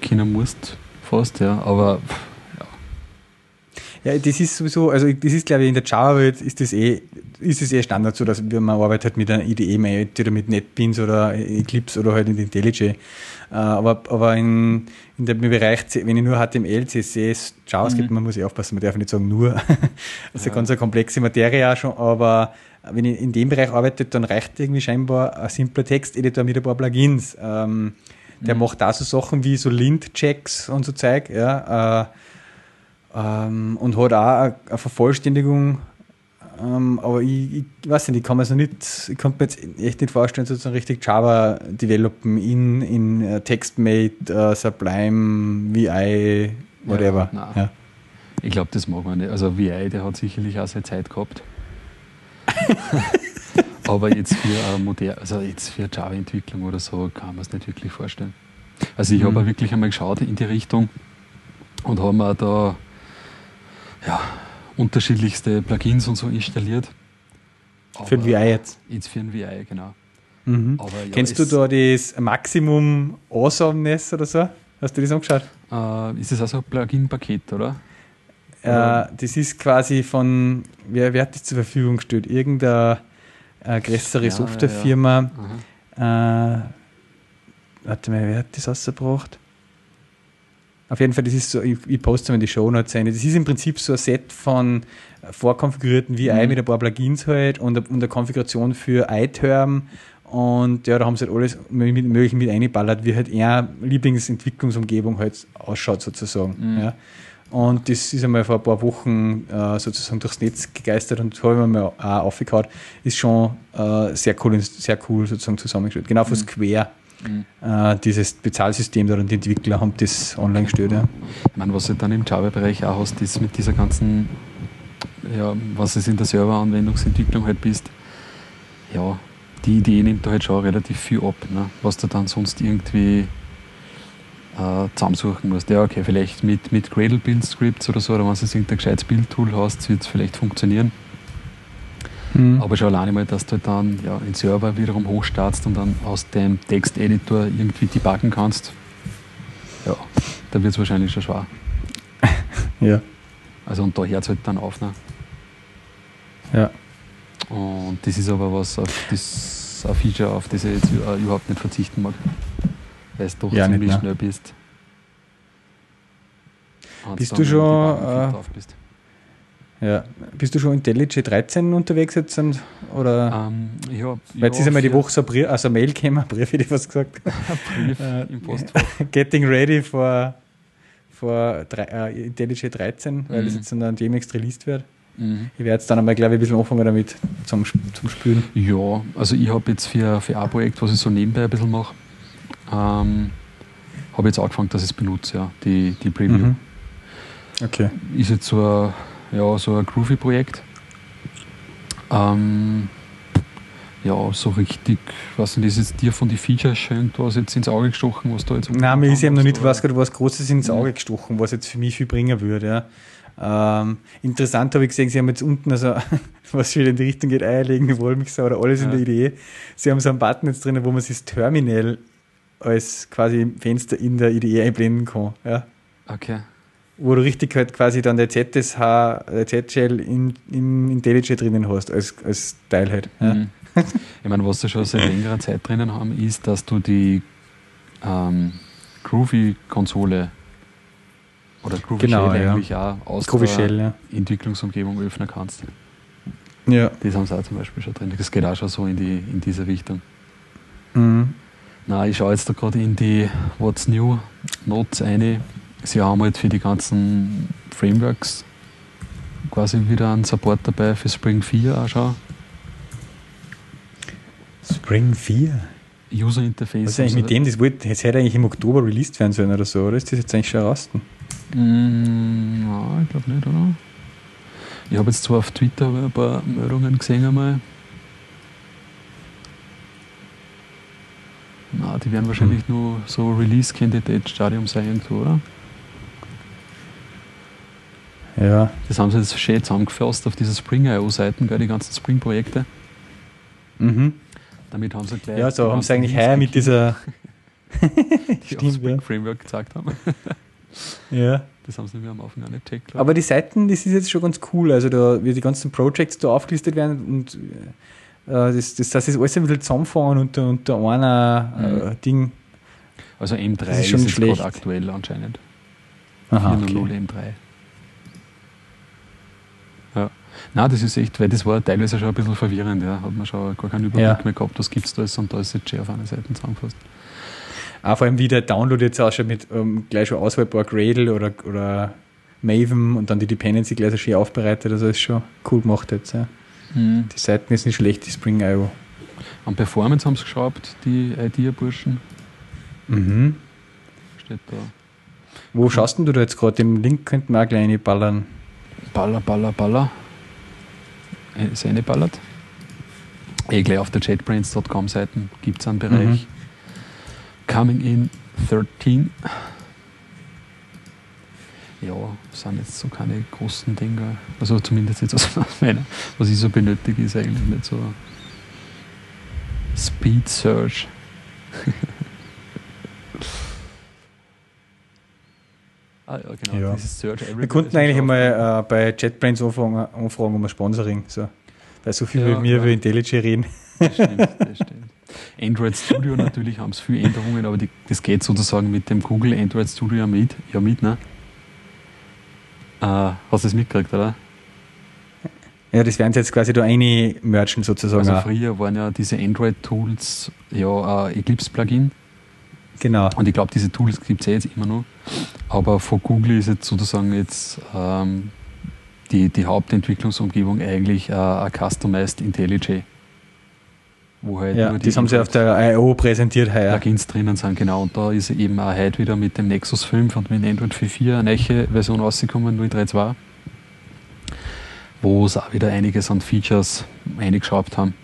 kennen musst, fast, ja. Aber ja, das ist sowieso, also das ist glaube ich in der Java-Welt ist das eh, ist es eh Standard so, dass man arbeitet mit einer IDE oder mit NetBeans oder Eclipse oder halt in IntelliJ. Äh, aber, aber in, in dem Bereich, wenn ich nur HTML, CSS, JavaScript, mhm. man muss ja aufpassen, man darf nicht sagen nur. das ist ja. eine ganz eine komplexe Materie auch schon, aber wenn ich in dem Bereich arbeite, dann reicht irgendwie scheinbar ein simpler Texteditor mit ein paar Plugins. Ähm, der mhm. macht da so Sachen wie so Lint-Checks und so Zeug, ja. Äh, ähm, und hat auch eine, Vervollständigung. Ähm, aber ich, ich, weiß nicht, ich kann mir so nicht, ich kann mir jetzt echt nicht vorstellen, sozusagen richtig Java developen in, in uh, TextMate, uh, Sublime, VI, whatever. Ja, ja. Ich glaube, das mag man nicht. Also VI, der hat sicherlich auch seine Zeit gehabt. aber jetzt für eine moderne, also jetzt für Java-Entwicklung oder so kann man es nicht wirklich vorstellen. Also ich mhm. habe wirklich einmal geschaut in die Richtung und habe mir da ja, unterschiedlichste Plugins und so installiert. Aber für ein VI jetzt? Jetzt für ein VI, genau. Mhm. Aber, ja, Kennst du da das Maximum Awesomeness oder so? Hast du das angeschaut? Äh, ist das also ein Plugin-Paket, oder? Äh, das ist quasi von, wer, wer hat das zur Verfügung gestellt? Irgendeine äh, größere ja, Softwarefirma. Ja, äh, warte mal, wer hat das ausgebracht? Auf jeden Fall, das ist so, ich, ich poste mal in die Show Notes ein. Das ist im Prinzip so ein Set von vorkonfigurierten VI mhm. mit ein paar Plugins halt und, und eine Konfiguration für iTerm. Und ja, da haben sie halt alles möglich mit eingeballert, wie halt eher Lieblingsentwicklungsumgebung halt ausschaut sozusagen. Mhm. Ja. Und das ist einmal vor ein paar Wochen äh, sozusagen durchs Netz gegeistert und habe ich mir mal auch aufgehauen. Ist schon äh, sehr cool, sehr cool sozusagen zusammengestellt. Genau von mhm. Square Mhm. Dieses Bezahlsystem da die Entwickler haben das online gestellt. Ja. Ich meine, was du dann im Java-Bereich auch hast, ist mit dieser ganzen, ja, was es in der Serveranwendungsentwicklung halt bist, ja, die Idee nimmt da halt schon relativ viel ab, ne? was du dann sonst irgendwie äh, zusammensuchen musst. Ja, okay, vielleicht mit, mit Gradle Build Scripts oder so, oder wenn du irgendein gescheites Build-Tool hast, wird es vielleicht funktionieren. Mhm. Aber schon alleine mal, dass du dann ja, den Server wiederum hochstartst und dann aus dem Texteditor irgendwie debuggen kannst, ja, da wird es wahrscheinlich schon schwer. ja. Also und da hört es halt dann auf. Ne? Ja. Und das ist aber was auf das ein Feature, auf das ich jetzt überhaupt nicht verzichten mag. Weil du doch ja, ziemlich nicht, schnell bist. Bist du schon. Äh, bist. Ja. Bist du schon in IntelliJ 13 unterwegs jetzt? Oder? Um, ähm, ja, Weil jetzt ist einmal die Woche so ein Brief, also Mail gekommen, Brief hätte ich fast gesagt. Brief äh, im Postfach. Getting ready for, for äh, IntelliJ 13, weil mhm. das jetzt dann demnächst released wird. Mhm. Ich werde jetzt dann einmal, glaube ich, ein bisschen anfangen damit zum, zum Spülen. Ja, also ich habe jetzt für, für ein Projekt, was ich so nebenbei ein bisschen mache, ähm, habe jetzt angefangen, dass ich es benutze, ja, die, die Preview. Mhm. Okay. Ist jetzt so ein, ja, so ein Groovy-Projekt. Ähm, ja, so richtig, was sind das jetzt dir von den Features schön, du hast jetzt ins Auge gestochen, was da jetzt Nein, mir ist eben noch nicht was, was Großes ins Auge gestochen, was jetzt für mich viel bringen würde. Ja. Ähm, interessant habe ich gesehen, sie haben jetzt unten, also was schon in die Richtung geht, eierlegende Wollmixer oder alles ja. in der Idee. Sie haben so einen Button jetzt drin, wo man sich das Terminal als quasi Fenster in der IDE einblenden kann. Ja. Okay. Wo du richtig halt quasi dann der ZSH, der Z-Shell in, im IntelliJ drinnen hast, als, als Teil halt. Ja. Mhm. Ich meine, was sie schon seit längerer Zeit drinnen haben, ist, dass du die ähm, Groovy-Konsole oder Groovy genau, Shell ja. eigentlich auch aus Groovy der Shell, ja. Entwicklungsumgebung öffnen kannst. Ja. Das haben sie auch zum Beispiel schon drin. Das geht auch schon so in, die, in diese Richtung. Mhm. Na, ich schaue jetzt da gerade in die What's New Notes eine. Sie haben halt für die ganzen Frameworks quasi wieder einen Support dabei für Spring 4 auch schon. Spring 4? User Interface. Was ist eigentlich mit dem? Das, wollte, das hätte eigentlich im Oktober released werden sollen oder so, oder ist das jetzt eigentlich schon raus? Mm, ja, ich glaube nicht, oder? Ich habe jetzt zwar auf Twitter ein paar Meldungen gesehen einmal. Na, die werden wahrscheinlich hm. nur so Release-Candidate-Stadium sein irgendwo, oder? Ja. Das haben sie jetzt schön zusammengefasst auf diese Spring.io-Seiten, die ganzen Spring-Projekte. Mhm. Damit haben sie gleich. Ja, so haben sie eigentlich heuer mit dieser. die Stimmt, Spring ja. Framework gezeigt haben. ja. Das haben sie mir am Anfang auch nicht checkt. Aber die Seiten, das ist jetzt schon ganz cool. Also, da, wie die ganzen Projects da aufgelistet werden und äh, das, das, das ist alles ein bisschen zusammenfahren unter, unter einer mhm. äh, Ding. Also M3 ist, ist jetzt gerade aktuell anscheinend. Aha, 4.0 okay. M3. Nein, das ist echt, weil das war teilweise schon ein bisschen verwirrend. Ja. Hat man schon gar keinen Überblick ja. mehr gehabt, was gibt es da ist und da ist jetzt schon auf einer Seite zusammengefasst. Auch vor allem, wie der Download jetzt ausschaut mit ähm, gleich schon auswahlbar Gradle oder, oder Maven und dann die Dependency gleich so schön aufbereitet. Also ist schon cool gemacht jetzt. Ja. Mhm. Die Seiten ist nicht schlecht, die Spring.io. Am Performance haben sie geschraubt, die Idea-Burschen. Mhm. Steht da. Wo schaust du da jetzt gerade? Den Link könnten wir auch gleich ballern. Baller, baller, baller. Ist eine ballert. Eh gleich auf der jetbrains.com Seiten gibt es einen Bereich. Mhm. Coming in 13. Ja, sind jetzt so keine großen Dinge. Also zumindest jetzt aus meiner, was ich so benötige, ist eigentlich nicht so Speed Search. ah ja, genau, ja. dieses Search Wir konnten eigentlich einmal äh, bei JetBrains anfragen, anfragen um ein Sponsoring. So. Weil so viel ja, wie mir über IntelliJ reden. Das stimmt, das stimmt. Android Studio natürlich haben es viele Änderungen, aber die, das geht sozusagen mit dem Google Android Studio ja mit, ja mit ne? Äh, hast du es mitgekriegt, oder? Ja, das werden sie jetzt quasi da eine merchen sozusagen. Also früher waren ja diese Android-Tools ja Eclipse-Plugin. Genau. Und ich glaube, diese Tools gibt es ja jetzt immer noch. Aber von Google ist jetzt sozusagen jetzt ähm, die, die Hauptentwicklungsumgebung eigentlich äh, ein Customized IntelliJ. Wo halt ja, das haben sie auf der I.O. präsentiert heuer. Plugins drinnen sind, genau. Und da ist eben auch heute wieder mit dem Nexus 5 und mit Android 4.4 eine neue Version rausgekommen, 0.3.2, wo sie auch wieder einiges an Features eingeschraubt haben.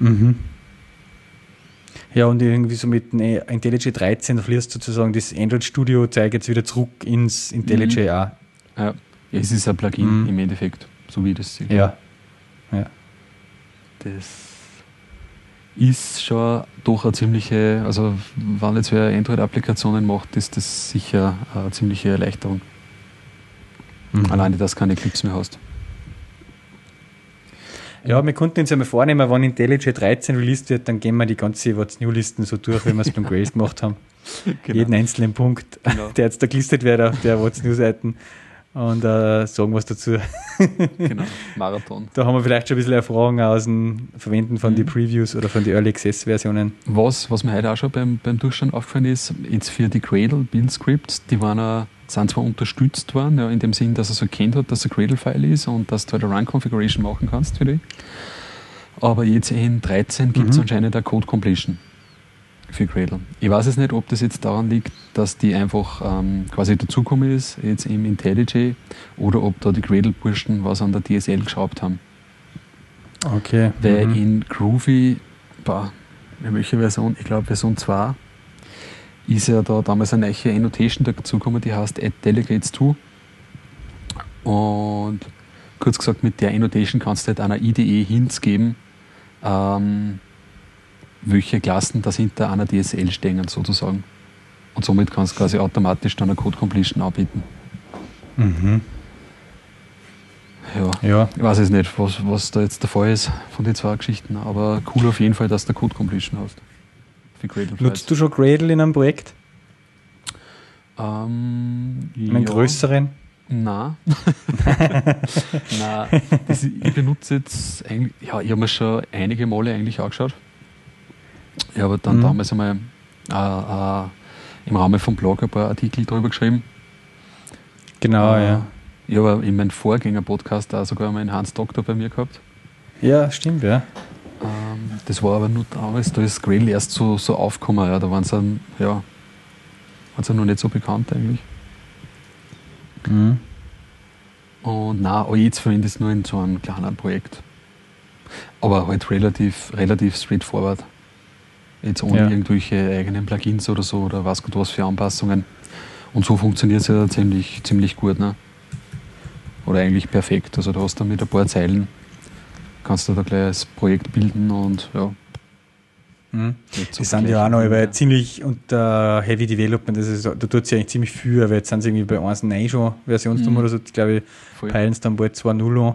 Mhm. Ja, und irgendwie so mit IntelliJ 13, da fließt sozusagen das Android Studio, zeigt jetzt wieder zurück ins IntelliJ mhm. auch. Ja. es ist ein Plugin mhm. im Endeffekt, so wie das sieht. Ja. ja. Das ist schon doch eine ziemliche, also wenn jetzt wer Android-Applikationen macht, ist das sicher eine ziemliche Erleichterung. Mhm. Alleine, dass du keine Clips mehr hast. Ja, wir konnten uns einmal vornehmen, wenn IntelliJ 13 released wird, dann gehen wir die ganze What's New-Listen so durch, wie wir es beim Grace gemacht haben. Genau. Jeden einzelnen Punkt, genau. der jetzt da gelistet wird auf der What's New-Seiten und äh, sagen was dazu. genau, Marathon. Da haben wir vielleicht schon ein bisschen Erfahrung aus dem Verwenden von mhm. den Previews oder von den Early Access Versionen. Was, was mir heute auch schon beim, beim Durchschauen aufgefallen ist, jetzt für die Cradle Build Scripts, die waren auch sind zwar unterstützt worden, ja, in dem Sinn, dass er so erkennt hat, dass er Gradle-File ist und dass du halt eine Run-Configuration machen kannst für die. Aber jetzt in 13 gibt es mhm. anscheinend eine Code Completion für Gradle. Ich weiß es nicht, ob das jetzt daran liegt, dass die einfach ähm, quasi dazugekommen ist, jetzt im IntelliJ, oder ob da die Gradle-Burschen was an der DSL geschraubt haben. Okay. Weil mhm. in Groovy, boah, in welcher Version? Ich glaube Version 2 ist ja da damals eine neue Annotation dazugekommen, die heißt Add Delegates to. Und kurz gesagt, mit der Annotation kannst du halt einer IDE Hints geben, ähm, welche Klassen das hinter einer DSL stehen, sozusagen. Und somit kannst du quasi automatisch dann eine Code Completion anbieten. Mhm. Ja, ja. Ich weiß jetzt nicht, was, was da jetzt der Fall ist von den zwei Geschichten, aber cool auf jeden Fall, dass du Code Completion hast. Für Gradle Nutzt du schon Gradle in einem Projekt? Ähm, in einem ja. größeren? Nein. Das, ich benutze jetzt eigentlich, ja, ich habe mir schon einige Male eigentlich angeschaut. Ich habe dann mhm. damals einmal äh, äh, im Rahmen vom Blog ein paar Artikel darüber geschrieben. Genau, äh, ja. Ich habe in meinem Vorgänger-Podcast da sogar mal einen Hans Doktor bei mir gehabt. Ja, stimmt, ja. Ähm, das war aber nur damals, da ist Grail erst so, so aufgekommen, ja. Da waren sie, ja, waren noch nicht so bekannt eigentlich. Mhm. Und na, jetzt verwende ich es nur in so einem kleinen Projekt. Aber halt relativ, relativ straightforward. Jetzt ohne ja. irgendwelche eigenen Plugins oder so oder was Gott was für Anpassungen. Und so funktioniert es ja ziemlich, ziemlich gut. Ne? Oder eigentlich perfekt. Also du hast dann mit ein paar Zeilen, kannst du da gleich das Projekt bilden und ja. Mhm. Die sind ja auch noch über ziemlich unter Heavy Development, das ist, da tut sich eigentlich ziemlich viel, aber jetzt sind sie irgendwie bei 1.9 schon Versionsnummer mhm. oder so, ich glaube, Voll. peilen es dann bald 2.0 an.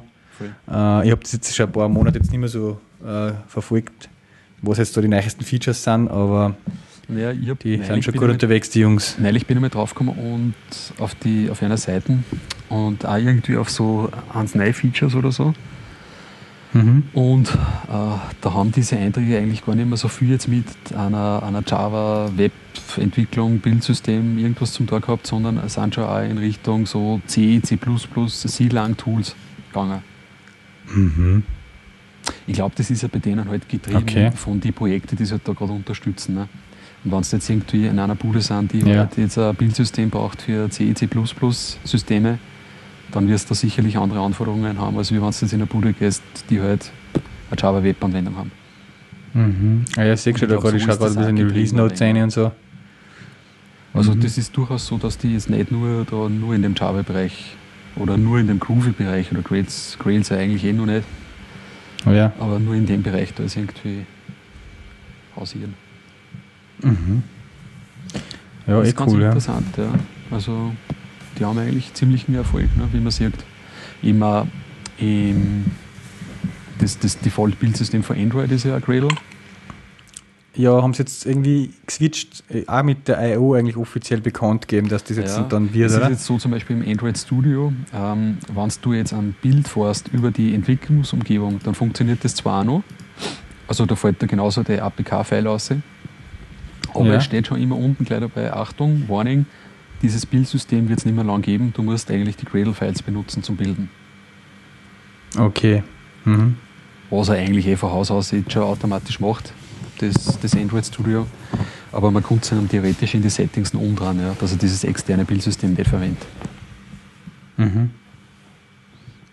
Äh, ich habe das jetzt schon ein paar Monate jetzt nicht mehr so äh, verfolgt, was jetzt da die neuesten Features sind, aber ja, die sind schon gut unterwegs, die Jungs. Neulich bin ich mal draufgekommen und auf, die, auf einer Seite und auch irgendwie auf so 1.9 Features oder so Mhm. Und äh, da haben diese Einträge eigentlich gar nicht mehr so viel jetzt mit einer, einer Java-Web-Entwicklung, Bildsystem, irgendwas zum Tor gehabt, sondern es sind schon auch in Richtung so C, C, C-Lang-Tools gegangen. Mhm. Ich glaube, das ist ja bei denen halt getrieben okay. von den Projekten, die sie halt da gerade unterstützen. Ne? Und wenn es jetzt irgendwie in einer Bude sind, die ja. halt jetzt ein Bildsystem braucht für C, C++-Systeme, dann wirst du sicherlich andere Anforderungen haben, als wenn du jetzt in eine Bude gehst, die halt eine Java-Web-Anwendung haben. Mhm. Ah ja, sehe schon, da gerade, ich schaue gerade ein bisschen die Release-Notes rein und so. Also mhm. das ist durchaus so, dass die jetzt nicht nur, da, nur in dem Java-Bereich oder nur in dem Groovy-Bereich oder Grails, Grails eigentlich eh noch nicht, oh ja. aber nur in dem Bereich da ist irgendwie hausieren. Mhm. Ja, das eh ist ganz cool, interessant, ja. ja. Also die haben eigentlich ziemlichen Erfolg, ne, wie man sieht. Immer im, das, das Default-Bildsystem von Android ist ja Gradle. Ja, haben sie jetzt irgendwie geswitcht, äh, auch mit der I.O. eigentlich offiziell bekannt gegeben, dass das jetzt ja, dann wird, das oder? ist jetzt so zum Beispiel im Android Studio, ähm, wenn du jetzt ein Bild fährst über die Entwicklungsumgebung, dann funktioniert das zwar auch noch, also da fällt da genauso der APK-File aus, aber ja. es steht schon immer unten gleich dabei, Achtung, Warning, dieses Bildsystem wird es nicht mehr lang geben. Du musst eigentlich die Gradle-Files benutzen zum Bilden. Okay. Mhm. Was er eigentlich eh von Haus aus jetzt schon automatisch macht, das, das Android Studio. Aber man kommt sich theoretisch in die Settings noch umdran, ja, dass er dieses externe Bildsystem nicht verwendet. Mhm.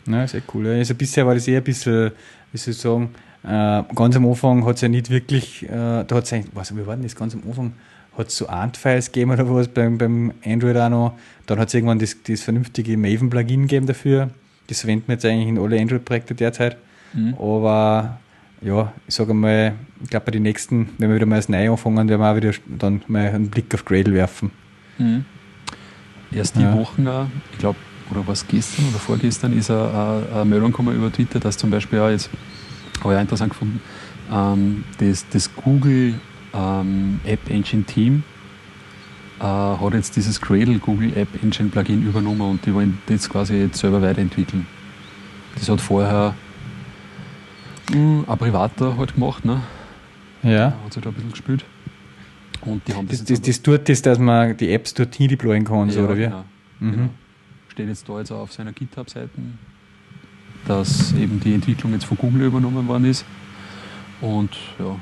Na, ist eh cool. Also bisher war das eher ein bisschen, wie soll ich sagen, äh, ganz am Anfang hat es ja nicht wirklich, äh, da hat es eigentlich, was, wie war denn das ganz am Anfang? Hat es so Ant-Files gegeben oder was beim, beim Android auch noch. Dann hat es irgendwann das, das vernünftige Maven-Plugin gegeben dafür. Das verwenden wir jetzt eigentlich in alle Android-Projekte derzeit. Mhm. Aber ja, ich sage mal, ich glaube bei den nächsten, wenn wir wieder mal das Neue anfangen, werden wir auch wieder dann mal einen Blick auf Gradle werfen. Mhm. Erst die ja. Wochen, ich glaube, oder was gestern oder vorgestern, ist eine, eine Meldung gekommen über Twitter, dass zum Beispiel auch jetzt, habe ich auch interessant gefunden, ähm, das, das Google ähm, App Engine Team äh, hat jetzt dieses Cradle Google App Engine Plugin übernommen und die wollen das quasi jetzt selber weiterentwickeln. Das hat vorher mh, hm, ein Privater halt gemacht, ne? Ja. Hat sich da ein bisschen gespielt. Und die haben das, das, das, das tut das, dass man die Apps dorthin deployen kann, ja, so, oder wie? Genau. Mhm. Genau. Steht jetzt da jetzt auch auf seiner GitHub-Seite, dass eben die Entwicklung jetzt von Google übernommen worden ist. Und ja.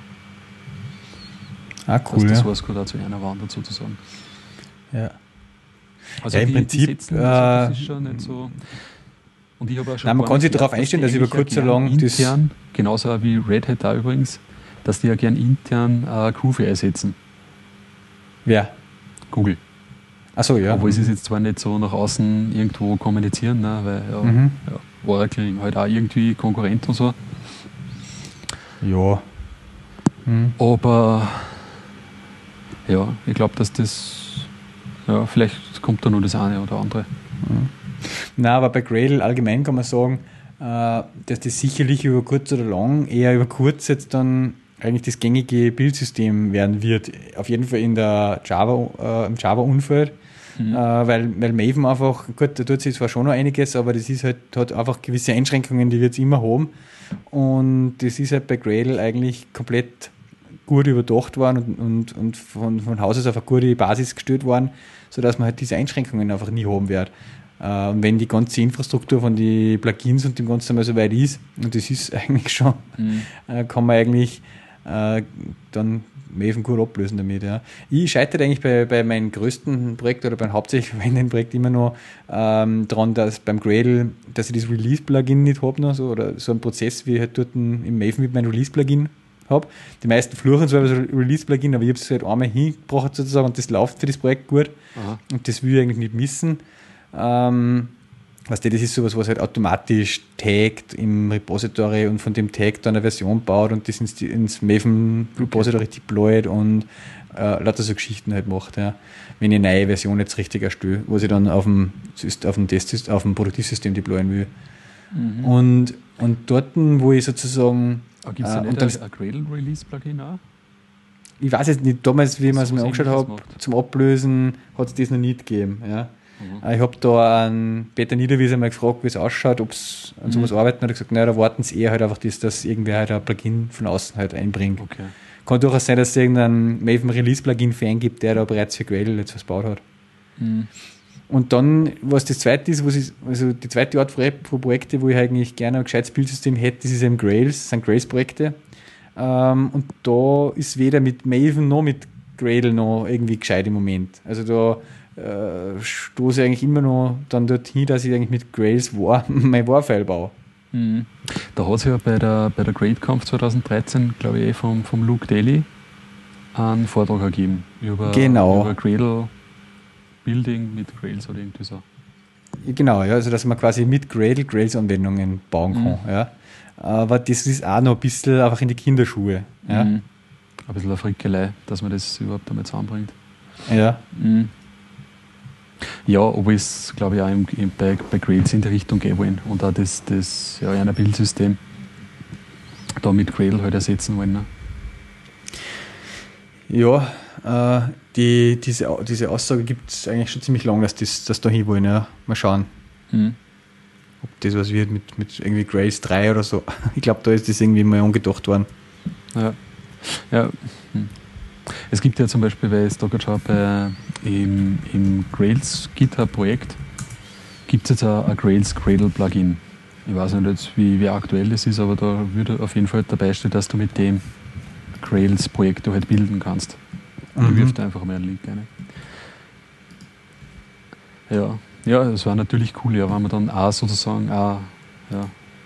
Ah, cool. Dass das ja. Source Code auch zu einer wandert sozusagen. Ja. Also ja, im Prinzip. Die setzen, also das ist schon nicht so. Und ich habe auch schon. Nein, man kann sich darauf einstellen, dass über kurz oder lang intern, genauso wie Red Hat da übrigens, dass die ja gern intern äh, Groovy einsetzen. Wer? Google. Achso, ja. Obwohl sie es jetzt zwar nicht so nach außen irgendwo kommunizieren, ne, weil ja, mhm. ja, Oracle halt auch irgendwie Konkurrent und so. Ja. Mhm. Aber ja, ich glaube, dass das, ja, vielleicht kommt da nur das eine oder andere. Mhm. Na, aber bei Gradle allgemein kann man sagen, äh, dass das sicherlich über kurz oder lang, eher über kurz jetzt dann eigentlich das gängige Bildsystem werden wird. Auf jeden Fall in der Java, äh, im Java-Umfeld. Mhm. Äh, weil, weil Maven einfach, gut, da tut sich zwar schon noch einiges, aber das ist halt, hat einfach gewisse Einschränkungen, die wird es immer haben. Und das ist halt bei Gradle eigentlich komplett gut überdacht worden und, und, und von, von Haus aus auf eine gute Basis gestellt worden, sodass man halt diese Einschränkungen einfach nie haben wird. Äh, und wenn die ganze Infrastruktur von den Plugins und dem Ganzen mal so weit ist, und das ist eigentlich schon, mhm. Äh, kann man eigentlich äh, dann Maven gut ablösen damit. Ja. Ich scheitere eigentlich bei, bei meinem größten Projekt oder beim hauptsächlich verwendeten Projekt immer noch ähm, daran, dass beim Gradle, dass ich das Release-Plugin nicht habe, so, oder so ein Prozess wie halt dort im Maven mit meinem Release-Plugin habe. Die meisten fluchen zwar über so Release-Plugin, aber ich habe es halt einmal hingebracht sozusagen und das läuft für das Projekt gut. Aha. Und das will ich eigentlich nicht missen. Ähm, Weißt du, das ist sowas, was halt automatisch taggt im Repository und von dem Tag dann eine Version baut und das ins, ins Maven Repository deployt und äh, lauter so Geschichten halt macht. Ja. Wenn ich eine neue Version jetzt richtig erstelle, was ich dann auf dem, auf dem, Test, auf dem Produktivsystem deployen will. Mhm. Und, und dort, wo ich sozusagen. Gibt es äh, nicht ein, ein Gradle Release Plugin auch? Ich weiß jetzt nicht, damals, wie man es mir angeschaut hat, zum Ablösen hat es das noch nicht gegeben. Ja. Mhm. Ich habe da einen Peter Niederwieser mal gefragt, wie es ausschaut, ob es an sowas mhm. arbeiten. Er hat gesagt, naja, da warten sie eher halt einfach, dass, dass irgendwer halt ein Plugin von außen halt einbringt. Okay. Kann durchaus sein, dass es irgendeinen Maven Release Plugin Fan gibt, der da bereits für Gradle jetzt was gebaut hat. Mhm. Und dann, was das zweite ist, was ich, also die zweite Art von Projekte, wo ich eigentlich gerne ein gescheites Bildsystem hätte, das ist eben Grails, das sind Grails-Projekte. Ähm, und da ist weder mit Maven noch mit Gradle noch irgendwie gescheit im Moment. Also da äh, stoße eigentlich immer noch dann dorthin, dass ich eigentlich mit Grails War, mein Warfile baue. Mhm. Da hat es ja bei der, bei der GradeConf 2013, glaube ich, eh vom, vom Luke Daly einen Vortrag gegeben über, genau. über Gradle Building mit Grails oder irgendwie so. Genau, ja, also dass man quasi mit Gradle Grails-Anwendungen bauen kann. Mhm. Ja. Aber das ist auch noch ein bisschen einfach in die Kinderschuhe. Ja. Mhm. Ein bisschen eine Frickelei, dass man das überhaupt damit zusammenbringt. Ja. Mhm. Ja, aber es glaube ich auch im, im, bei, bei Grails in die Richtung gehen wollen und auch das, das ja, ein Bildsystem da mit Gradle halt ersetzen wollen. Ne? Ja, äh, die, diese, diese Aussage gibt es eigentlich schon ziemlich lange, dass das, das da hin wollen. Ja. Mal schauen. Mhm. Ob das was wird mit, mit irgendwie Grace 3 oder so. Ich glaube, da ist das irgendwie mal angedacht worden. Ja. ja. Hm. Es gibt ja zum Beispiel, weil ich es da gerade schaue, bei, im, im Grails GitHub-Projekt gibt es jetzt ein, ein Grails Gradle Plugin. Ich weiß nicht jetzt, wie, wie aktuell das ist, aber da würde auf jeden Fall dabei stehen, dass du mit dem Grails Projekt du halt bilden kannst. Mhm. Du wirfst einfach mal einen Link rein. Ja, ja, das war natürlich cool, ja, wenn man dann auch sozusagen ein,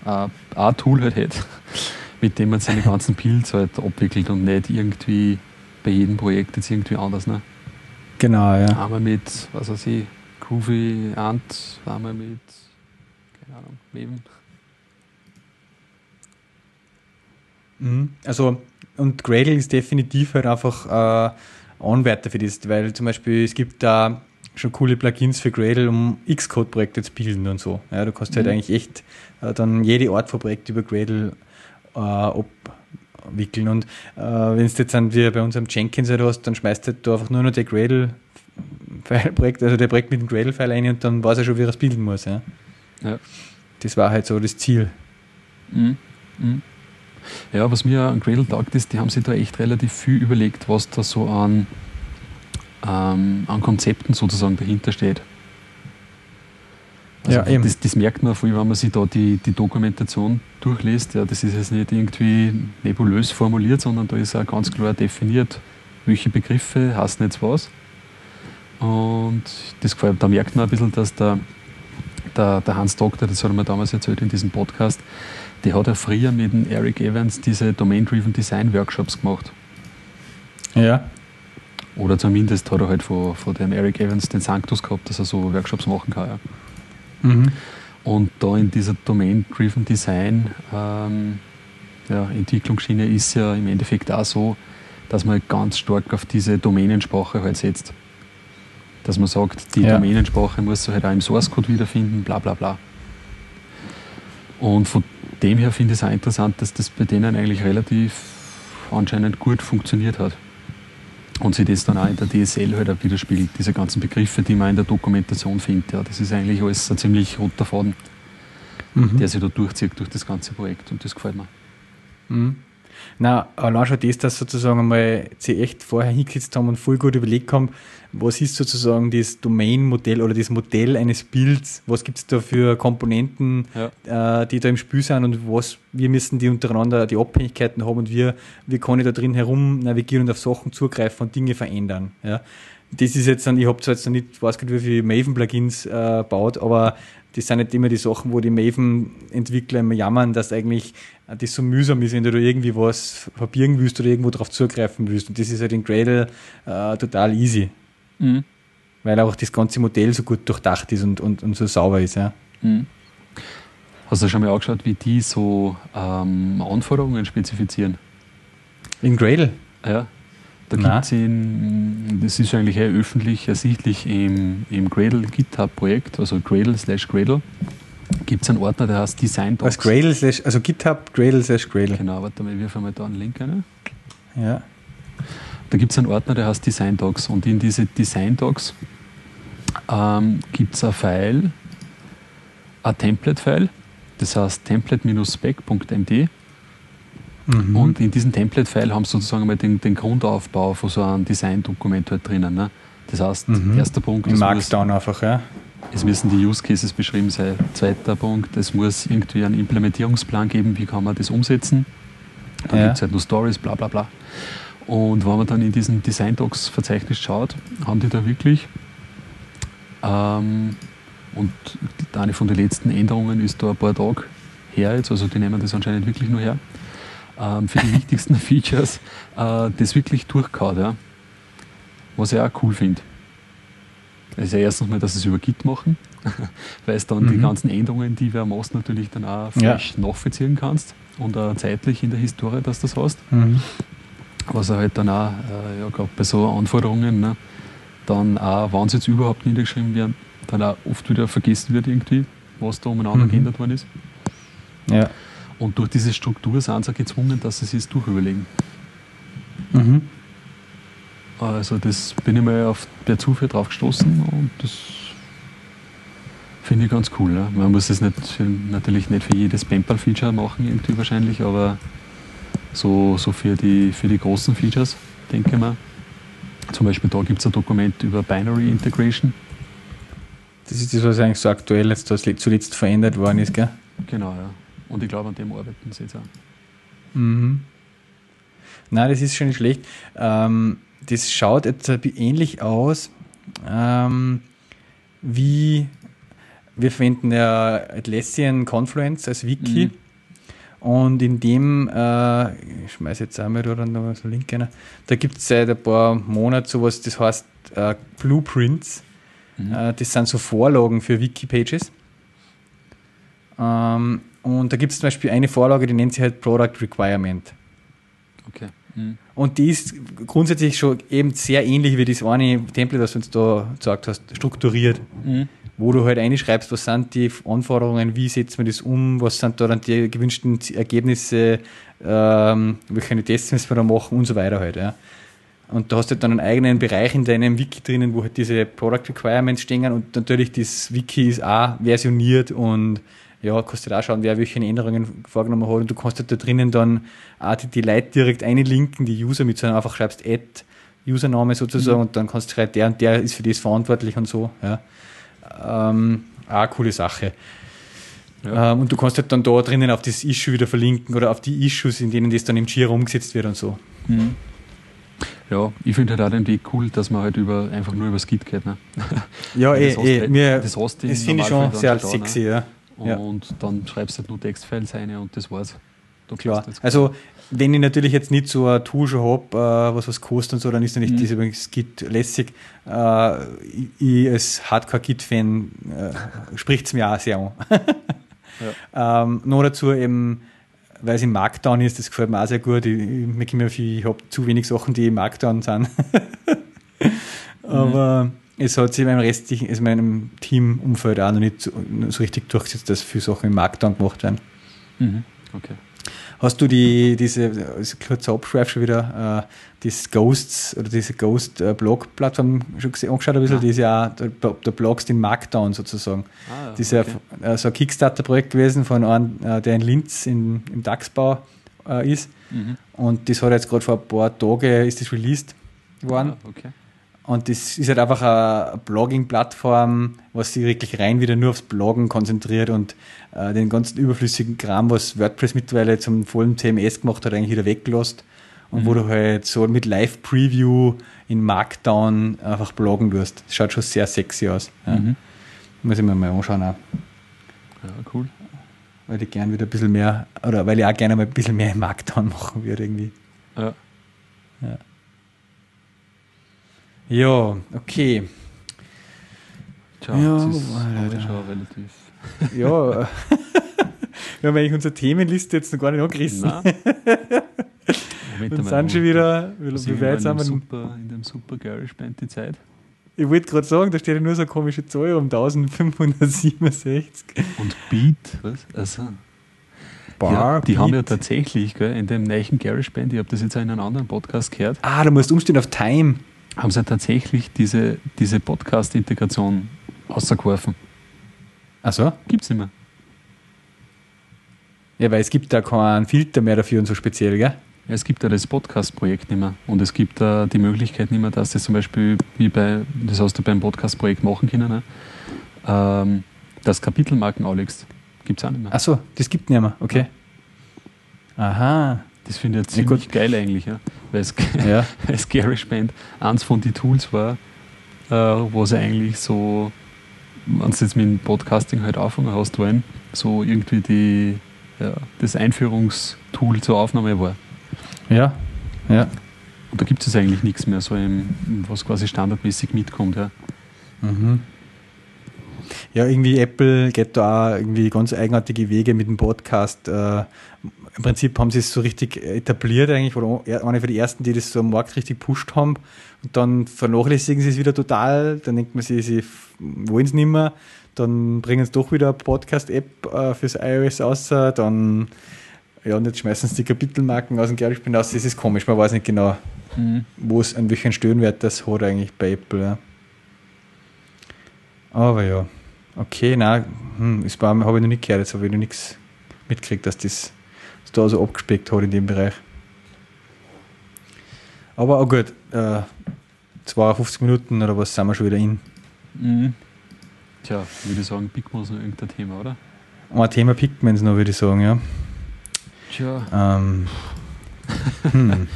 ja, ein Tool halt hätte, mit dem man seine ganzen Builds halt abwickelt und nicht irgendwie bei jedem Projekt jetzt irgendwie anders. Ne? Genau, ja. Einmal mit, was weiß ich, Groovy Ant, einmal mit, keine Ahnung, Maven. Mhm. Also, und Gradle ist definitiv halt einfach äh, Anwärter für das, weil zum Beispiel es gibt da schon coole Plugins für Gradle, um Xcode-Projekte zu bilden und so. Ja, du kannst halt mhm. halt eigentlich echt äh, dann jede Art von Projekt über Gradle äh, ab, wickeln. Und äh, wenn du jetzt dann wie bei unserem Jenkins halt hast, dann schmeißt du da einfach nur noch der Gradle-Projekt, also der Projekt mit dem Gradle-File ein und dann weiß er schon, wie er es bilden muss. Ja. ja. Das war halt so das Ziel. Mhm. Mhm. Ja, was mir an Gradle taugt ist, die haben sich da echt relativ viel überlegt, was da so an, ähm, an Konzepten sozusagen dahinter steht. Also ja, das, das, merkt man, vor allem, wenn man sich da die, die Dokumentation durchliest. Ja, das ist jetzt nicht irgendwie nebulös formuliert, sondern da ist auch ganz klar definiert, welche Begriffe heißen jetzt was. Und das gefällt, da merkt man ein bisschen, dass der, der, der Hans Doktor, das hat er mir damals erzählt in diesem Podcast, der hat ja früher mit dem Eric Evans diese Domain-Driven Design Workshops gemacht. Ja. Oder zumindest hat er halt von, von dem Eric Evans den Sanctus gehabt, dass er so Workshops machen kann. Ja. Mhm. Und da in dieser Domain-Driven Design ähm, ja, Entwicklungsschiene ist ja im Endeffekt auch so, dass man halt ganz stark auf diese Domänensprache halt setzt. Dass man sagt, die ja. Domänensprache muss sich halt auch im Source Code wiederfinden, bla bla bla. Und von dem her finde ich es auch interessant, dass das bei denen eigentlich relativ anscheinend gut funktioniert hat. Und sich das dann auch in der DSL halt auch widerspiegelt, diese ganzen Begriffe, die man in der Dokumentation findet. Ja, das ist eigentlich alles ein ziemlich roter Faden, mhm. der sich da durchzieht durch das ganze Projekt und das gefällt mir. Mhm. Na, allein schon das, dass sozusagen einmal sie echt vorher hingesetzt haben und voll gut überlegt haben, was ist sozusagen das Domain-Modell oder das Modell eines Builds, was gibt es da für Komponenten, ja. äh, die da im Spiel sind und was, wir müssen die untereinander die Abhängigkeiten haben und wir, wie kann ich da drin herum navigieren und auf Sachen zugreifen und Dinge verändern. Ja. Das ist jetzt dann, ich habe zwar jetzt noch nicht, weiß gar nicht, wie viele Maven-Plugins äh, baut, aber das sind nicht immer die Sachen, wo die Maven-Entwickler immer jammern, dass eigentlich das so mühsam ist, wenn du da irgendwie was verbirgen willst oder irgendwo drauf zugreifen willst. Und das ist halt in Gradle äh, total easy. Mhm. Weil auch das ganze Modell so gut durchdacht ist und, und, und so sauber ist. Ja. Mhm. Hast du schon mal angeschaut, wie die so ähm, Anforderungen spezifizieren? In Gradle? Ja. Da gibt es das ist eigentlich eher öffentlich ersichtlich im, im Gradle GitHub-Projekt, also Gradle slash Gradle, gibt es einen Ordner, der heißt Design Docs. Was Gradle slash, also GitHub Gradle slash Gradle. Genau, warte mal, wir fahren mal da einen Link rein. Ja. Da gibt es einen Ordner, der heißt Design Docs und in diese Design Docs ähm, gibt es ein File, ein Template-File, das heißt template-spec.md Mhm. Und in diesem Template-File haben sie sozusagen mal den, den, Grundaufbau von so einem Design-Dokument halt drinnen. Ne? Das heißt, mhm. erster Punkt. Im Markdown muss, einfach, ja. Es müssen die Use Cases beschrieben sein. Zweiter Punkt, es muss irgendwie einen Implementierungsplan geben, wie kann man das umsetzen. Dann ja. gibt es halt nur Stories, bla bla bla. Und wenn man dann in diesem Design Docs Verzeichnis schaut, haben die da wirklich ähm, und eine von den letzten Änderungen ist da ein paar Tage her jetzt, also die nehmen das anscheinend wirklich nur her ähm, für die wichtigsten Features äh, das wirklich durchgehauen. Ja. Was ich auch cool finde. Ja erstens mal, dass sie es über Git machen, weil es dann mhm. die ganzen Änderungen, die wir machst, natürlich dann auch frisch ja. nachvollziehen kannst und auch zeitlich in der Historie, dass du das hast. Mhm. Was er halt dann auch, äh, ja, gerade bei so Anforderungen, ne, dann auch, wenn sie jetzt überhaupt niedergeschrieben werden, dann auch oft wieder vergessen wird irgendwie, was da umeinander mhm. geändert worden ist. Ja. Und durch diese Struktur sind sie gezwungen, dass sie sich durchüberlegen. Mhm. Also das bin ich mal auf der Zufall drauf gestoßen und das finde ich ganz cool. Ja. Man muss es natürlich nicht für jedes Pamper-Feature machen, irgendwie wahrscheinlich, aber so, so für, die, für die großen Features, denke ich mal. Zum Beispiel da gibt es ein Dokument über Binary Integration. Das ist das, was eigentlich so aktuell jetzt zuletzt verändert worden ist, gell? Genau, ja. Und ich glaube, an dem arbeiten sie jetzt auch. Mhm. Nein, das ist schon nicht schlecht. Ähm, das schaut jetzt ähnlich aus ähm, wie wir verwenden ja Atlassian Confluence als Wiki. Mhm. Und in dem, äh, ich schmeiße jetzt einmal da noch so einen Link rein, da gibt es seit ein paar Monaten sowas, das heißt äh, Blueprints. Mhm. Äh, das sind so Vorlagen für Wiki-Pages. Ähm, und da gibt es zum Beispiel eine Vorlage, die nennt sich halt Product Requirement. Okay. Mhm. Und die ist grundsätzlich schon eben sehr ähnlich wie das eine Template, das du uns da gesagt hast, strukturiert. Mhm. Wo du halt einschreibst, was sind die Anforderungen, wie setzt man das um, was sind da dann die gewünschten Ergebnisse, ähm, welche Tests müssen wir da machen und so weiter halt. Ja. Und da hast du halt dann einen eigenen Bereich in deinem Wiki drinnen, wo halt diese Product Requirements stehen und natürlich das Wiki ist auch versioniert und ja, kannst du da auch schauen, wer welche Änderungen vorgenommen hat und du kannst halt da drinnen dann auch die, die Leute direkt einlinken, die User mit so einem einfach schreibst Add Username sozusagen mhm. und dann kannst du halt der und der ist für das verantwortlich und so. Ja. Ähm, auch eine coole Sache. Ja. Ähm, und du kannst halt dann da drinnen auf das Issue wieder verlinken oder auf die Issues, in denen das dann im Jira umgesetzt wird und so. Mhm. Ja, ich finde halt auch den Weg cool, dass man halt über, einfach nur über das Git geht. Ne? Ja, eh, eh, mir, das, das finde ich schon sehr sexy, da. ja. Und ja. dann schreibst du halt nur Textfiles rein und das war's. Klar. Also, wenn ich natürlich jetzt nicht so ein Tool schon habe, äh, was was kostet und so, dann ist natürlich mhm. das übrigens Git lässig. Äh, ich, als Hardcore-Git-Fan äh, spricht es mir auch sehr an. ja. ähm, noch dazu eben, weil es im Markdown ist, das gefällt mir auch sehr gut. Ich, ich, ich, ich habe zu wenig Sachen, die im Markdown sind. Aber mhm. Es hat sich in meinem restlichen, also meinem Teamumfeld auch noch nicht so, so richtig durchgesetzt, dass viele Sachen im Markdown gemacht werden. Mhm. Okay. Hast du die, diese, also kurzer Abschweif schon wieder, äh, das Ghosts oder diese Ghost-Blog-Plattform schon gesehen, angeschaut ein bisschen, ja. die ist ja auch, der, der Blogst in Markdown sozusagen. Ah, das ist okay. ja so ein Kickstarter-Projekt gewesen von einem, äh, der in Linz in, im DAX-Bau äh, ist. Mhm. Und das hat jetzt gerade vor ein paar Tagen ist das released worden. Ah, okay. Und das ist halt einfach eine Blogging-Plattform, was sich wirklich rein wieder nur aufs Bloggen konzentriert und äh, den ganzen überflüssigen Kram, was WordPress mittlerweile zum vollen CMS gemacht hat, eigentlich wieder weggelost. Und mhm. wo du halt so mit Live-Preview in Markdown einfach bloggen wirst. Das schaut schon sehr sexy aus. Ja. Mhm. Muss ich mir mal anschauen auch. Ja, cool. Weil ich gern wieder ein bisschen mehr, oder weil ich auch gerne mal ein bisschen mehr im Markdown machen würde irgendwie. Ja. ja. Ja, okay. Tja, ja, das ist Alter. schon relativ. Ja, wir haben eigentlich unsere Themenliste jetzt noch gar nicht angerissen. Und sind schon wieder, wie, weit sind wir super, in dem super Garage Band die Zeit? Ich wollte gerade sagen, da steht ja nur so eine komische Zahl um 1567. Und Beat, was? Also. Bar, ja, die Beat. haben ja tatsächlich gell, in dem neuen Garage Band, ich habe das jetzt auch in einem anderen Podcast gehört. Ah, du musst umstehen auf Time haben sie tatsächlich diese, diese Podcast-Integration ausgeworfen. Ach so? Gibt es nicht mehr. Ja, weil es gibt da keinen Filter mehr dafür und so speziell, gell? Ja, es gibt ja das Podcast-Projekt nicht mehr. Und es gibt da die Möglichkeit nicht mehr, dass das zum Beispiel, wie bei, das hast du beim Podcast-Projekt machen können, ne? ähm, dass Kapitelmarken anlegst. Gibt es auch nicht mehr. Ach so, das gibt nicht mehr, okay. Ja. Aha. Das finde ich ja ziemlich ja, geil eigentlich, ja. weil es, ja. als GarageBand eins von den Tools war, äh, was eigentlich so, wenn du jetzt mit dem Podcasting halt anfangen hast wollen, so irgendwie die, ja, das Einführungstool zur Aufnahme war. Ja, ja. Und da gibt es eigentlich nichts mehr, so im, was quasi standardmäßig mitkommt. Ja. Mhm. Ja, irgendwie Apple geht da auch irgendwie ganz eigenartige Wege mit dem Podcast. Äh, im Prinzip haben sie es so richtig etabliert eigentlich, oder eine von den ersten, die das so am Markt richtig pusht haben. Und dann vernachlässigen sie es wieder total. Dann denkt man sich, sie wollen es nicht mehr. Dann bringen sie doch wieder eine Podcast-App äh, fürs iOS aus. Dann, ja, und jetzt schmeißen sie die Kapitelmarken aus dem GarageBand aus. Das ist komisch, man weiß nicht genau, mhm. wo es, an welchen Stöhnwert das hat eigentlich bei Apple. Ja. Aber ja, okay, nein, hm, habe ich noch nicht gehört, jetzt habe ich noch nichts mitgekriegt, dass das da so abgespeckt hat in dem Bereich. Aber auch gut, äh, 52 Minuten oder was sind wir schon wieder in. Mhm. Tja, würde ich sagen, wir uns noch irgendein Thema, oder? Ein Thema uns noch, würde ich sagen, ja. Tja. Ähm, hm. Machen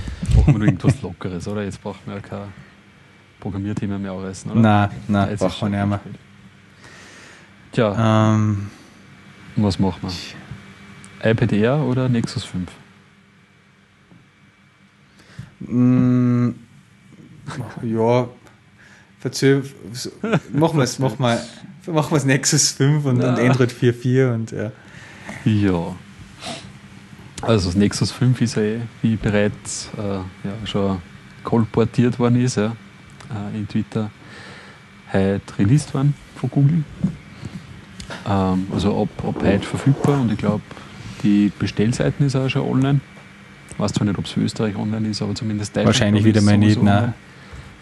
wir noch irgendwas Lockeres, oder? Jetzt brauchen wir ja kein Programmierthema mehr aufreißen, oder? Nein, nein, brauchen wir nicht mehr. Tja. Ähm, was machen wir? iPad Air oder Nexus 5? Mm, ja, verzeih, machen wir es machen wir, machen wir Nexus 5 und, und Android 4.4 und ja. Ja. Also das Nexus 5 ist ja eh, wie bereits äh, ja, schon kolportiert worden ist, ja, äh, in Twitter heute released worden von Google. Ähm, also ab, ab heute verfügbar und ich glaube die Bestellseiten ist auch schon online. Ich weiß zwar nicht, ob es für Österreich online ist, aber zumindest Deutschland. Wahrscheinlich wieder mal nicht, nein.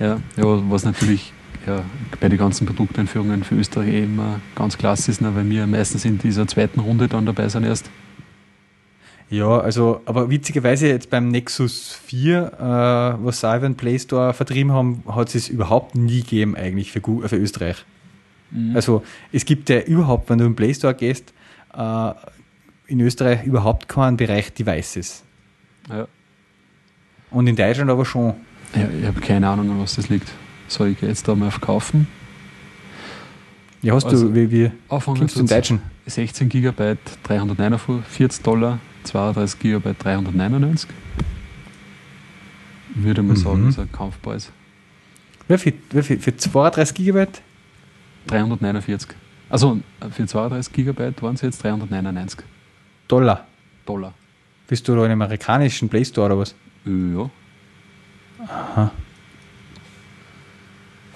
Ja, ja, was natürlich ja, bei den ganzen Produkteinführungen für Österreich eh immer ganz klasse ist, ne, weil wir meistens in dieser zweiten Runde dann dabei sind erst. Ja, also, aber witzigerweise jetzt beim Nexus 4, äh, was Salve Play Store vertrieben haben, hat es überhaupt nie gegeben eigentlich für, für Österreich. Mhm. Also es gibt ja überhaupt, wenn du im Play Store gehst, äh, in Österreich überhaupt keinen Bereich Devices. Ja. Und in Deutschland aber schon. Ja, ich habe keine Ahnung, an was das liegt. Soll ich jetzt da mal verkaufen? Ja, hast also, du, wie, wie kommst du in Deutschen? 16 GB 349 Dollar, 32 GB 399. Würde man mhm. sagen, ist ein Kampfpreis. Wie viel, wie viel? Für 32 GB? 349. Also für 32 GB waren es jetzt 399. Dollar? Dollar. Bist du da in einem amerikanischen Play Store oder was? Ja. Aha.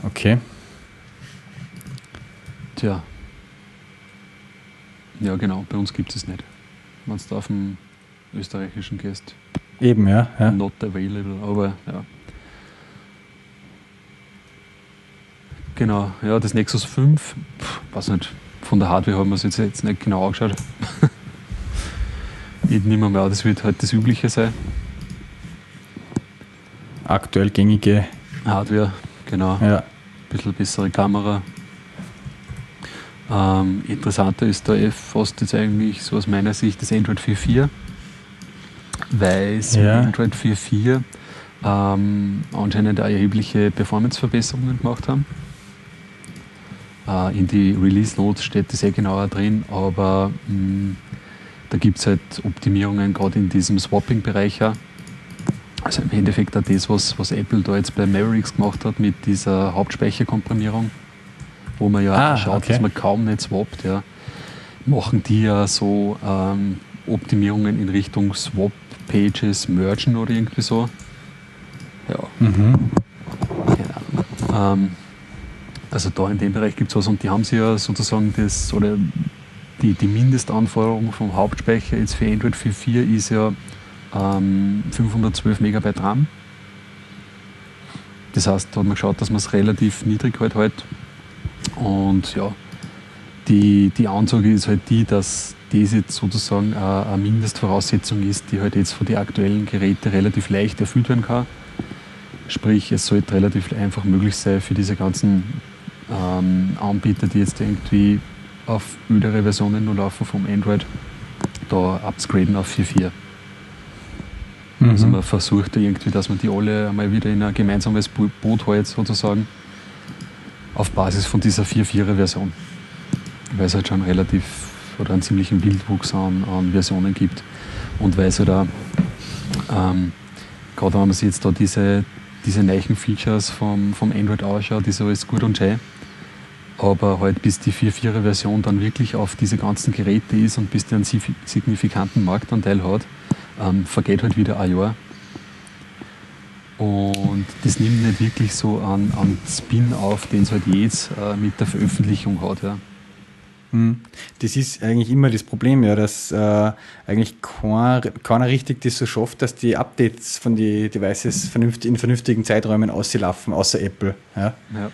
Okay. Tja. Ja, genau, bei uns gibt es nicht. Wenn du auf dem österreichischen gehst. Eben, ja. ja. Not available, aber ja. Genau, ja, das Nexus 5, pff, weiß nicht, von der Hardware haben wir es jetzt, jetzt nicht genau angeschaut. Ich nehme mal an, das wird halt das Übliche sein. Aktuell gängige Hardware, genau. Ja. Ein bisschen bessere Kamera. Ähm, interessanter ist da eh fast jetzt eigentlich so aus meiner Sicht das Android 4.4, weil sie ja. Android 4.4 ähm, anscheinend auch erhebliche Performance-Verbesserungen gemacht haben. Äh, in die Release Notes steht das eh genauer drin, aber mh, mm, da gibt es halt Optimierungen gerade in diesem Swapping-Bereich. Also im Endeffekt auch das, was, was Apple da jetzt bei Mavericks gemacht hat mit dieser Hauptspeicherkomprimierung, wo man ja ah, schaut, okay. dass man kaum nicht swappt, ja, machen die ja so ähm, Optimierungen in Richtung Swap-Pages mergen oder irgendwie so. Ja. Mhm. Genau. Ähm, also da in dem Bereich gibt es was und die haben sie ja sozusagen das, oder die, die Mindestanforderung vom Hauptspeicher jetzt für Android 4.4 ist ja ähm, 512 Megabyte RAM. Das heißt, da hat man geschaut, dass man es relativ niedrig halt hält. Und ja, die, die Ansage ist halt die, dass das jetzt sozusagen eine Mindestvoraussetzung ist, die halt jetzt von den aktuellen Geräten relativ leicht erfüllt werden kann. Sprich, es sollte relativ einfach möglich sein für diese ganzen ähm, Anbieter, die jetzt irgendwie auf ältere Versionen nur laufen vom Android, da upgraden auf 4.4. Mhm. Also man versucht irgendwie, dass man die alle einmal wieder in ein gemeinsames Boot hält sozusagen, auf Basis von dieser 4.4er Version. Weil es halt schon relativ oder einen ziemlichen Wildwuchs an, an Versionen gibt und weil es halt auch, ähm, gerade wenn man sich jetzt da diese, diese neuen Features vom, vom Android ausschaut, ist alles gut und schön aber halt bis die 4.4er Version dann wirklich auf diese ganzen Geräte ist und bis die einen signifikanten Marktanteil hat, ähm, vergeht halt wieder ein Jahr. Und das nimmt nicht wirklich so an, an Spin auf, den es halt jetzt äh, mit der Veröffentlichung hat. Ja. Hm. Das ist eigentlich immer das Problem, ja, dass äh, eigentlich keiner, keiner richtig das so schafft, dass die Updates von den Devices vernünftig, in vernünftigen Zeiträumen auslaufen, außer Apple. Ja. ja.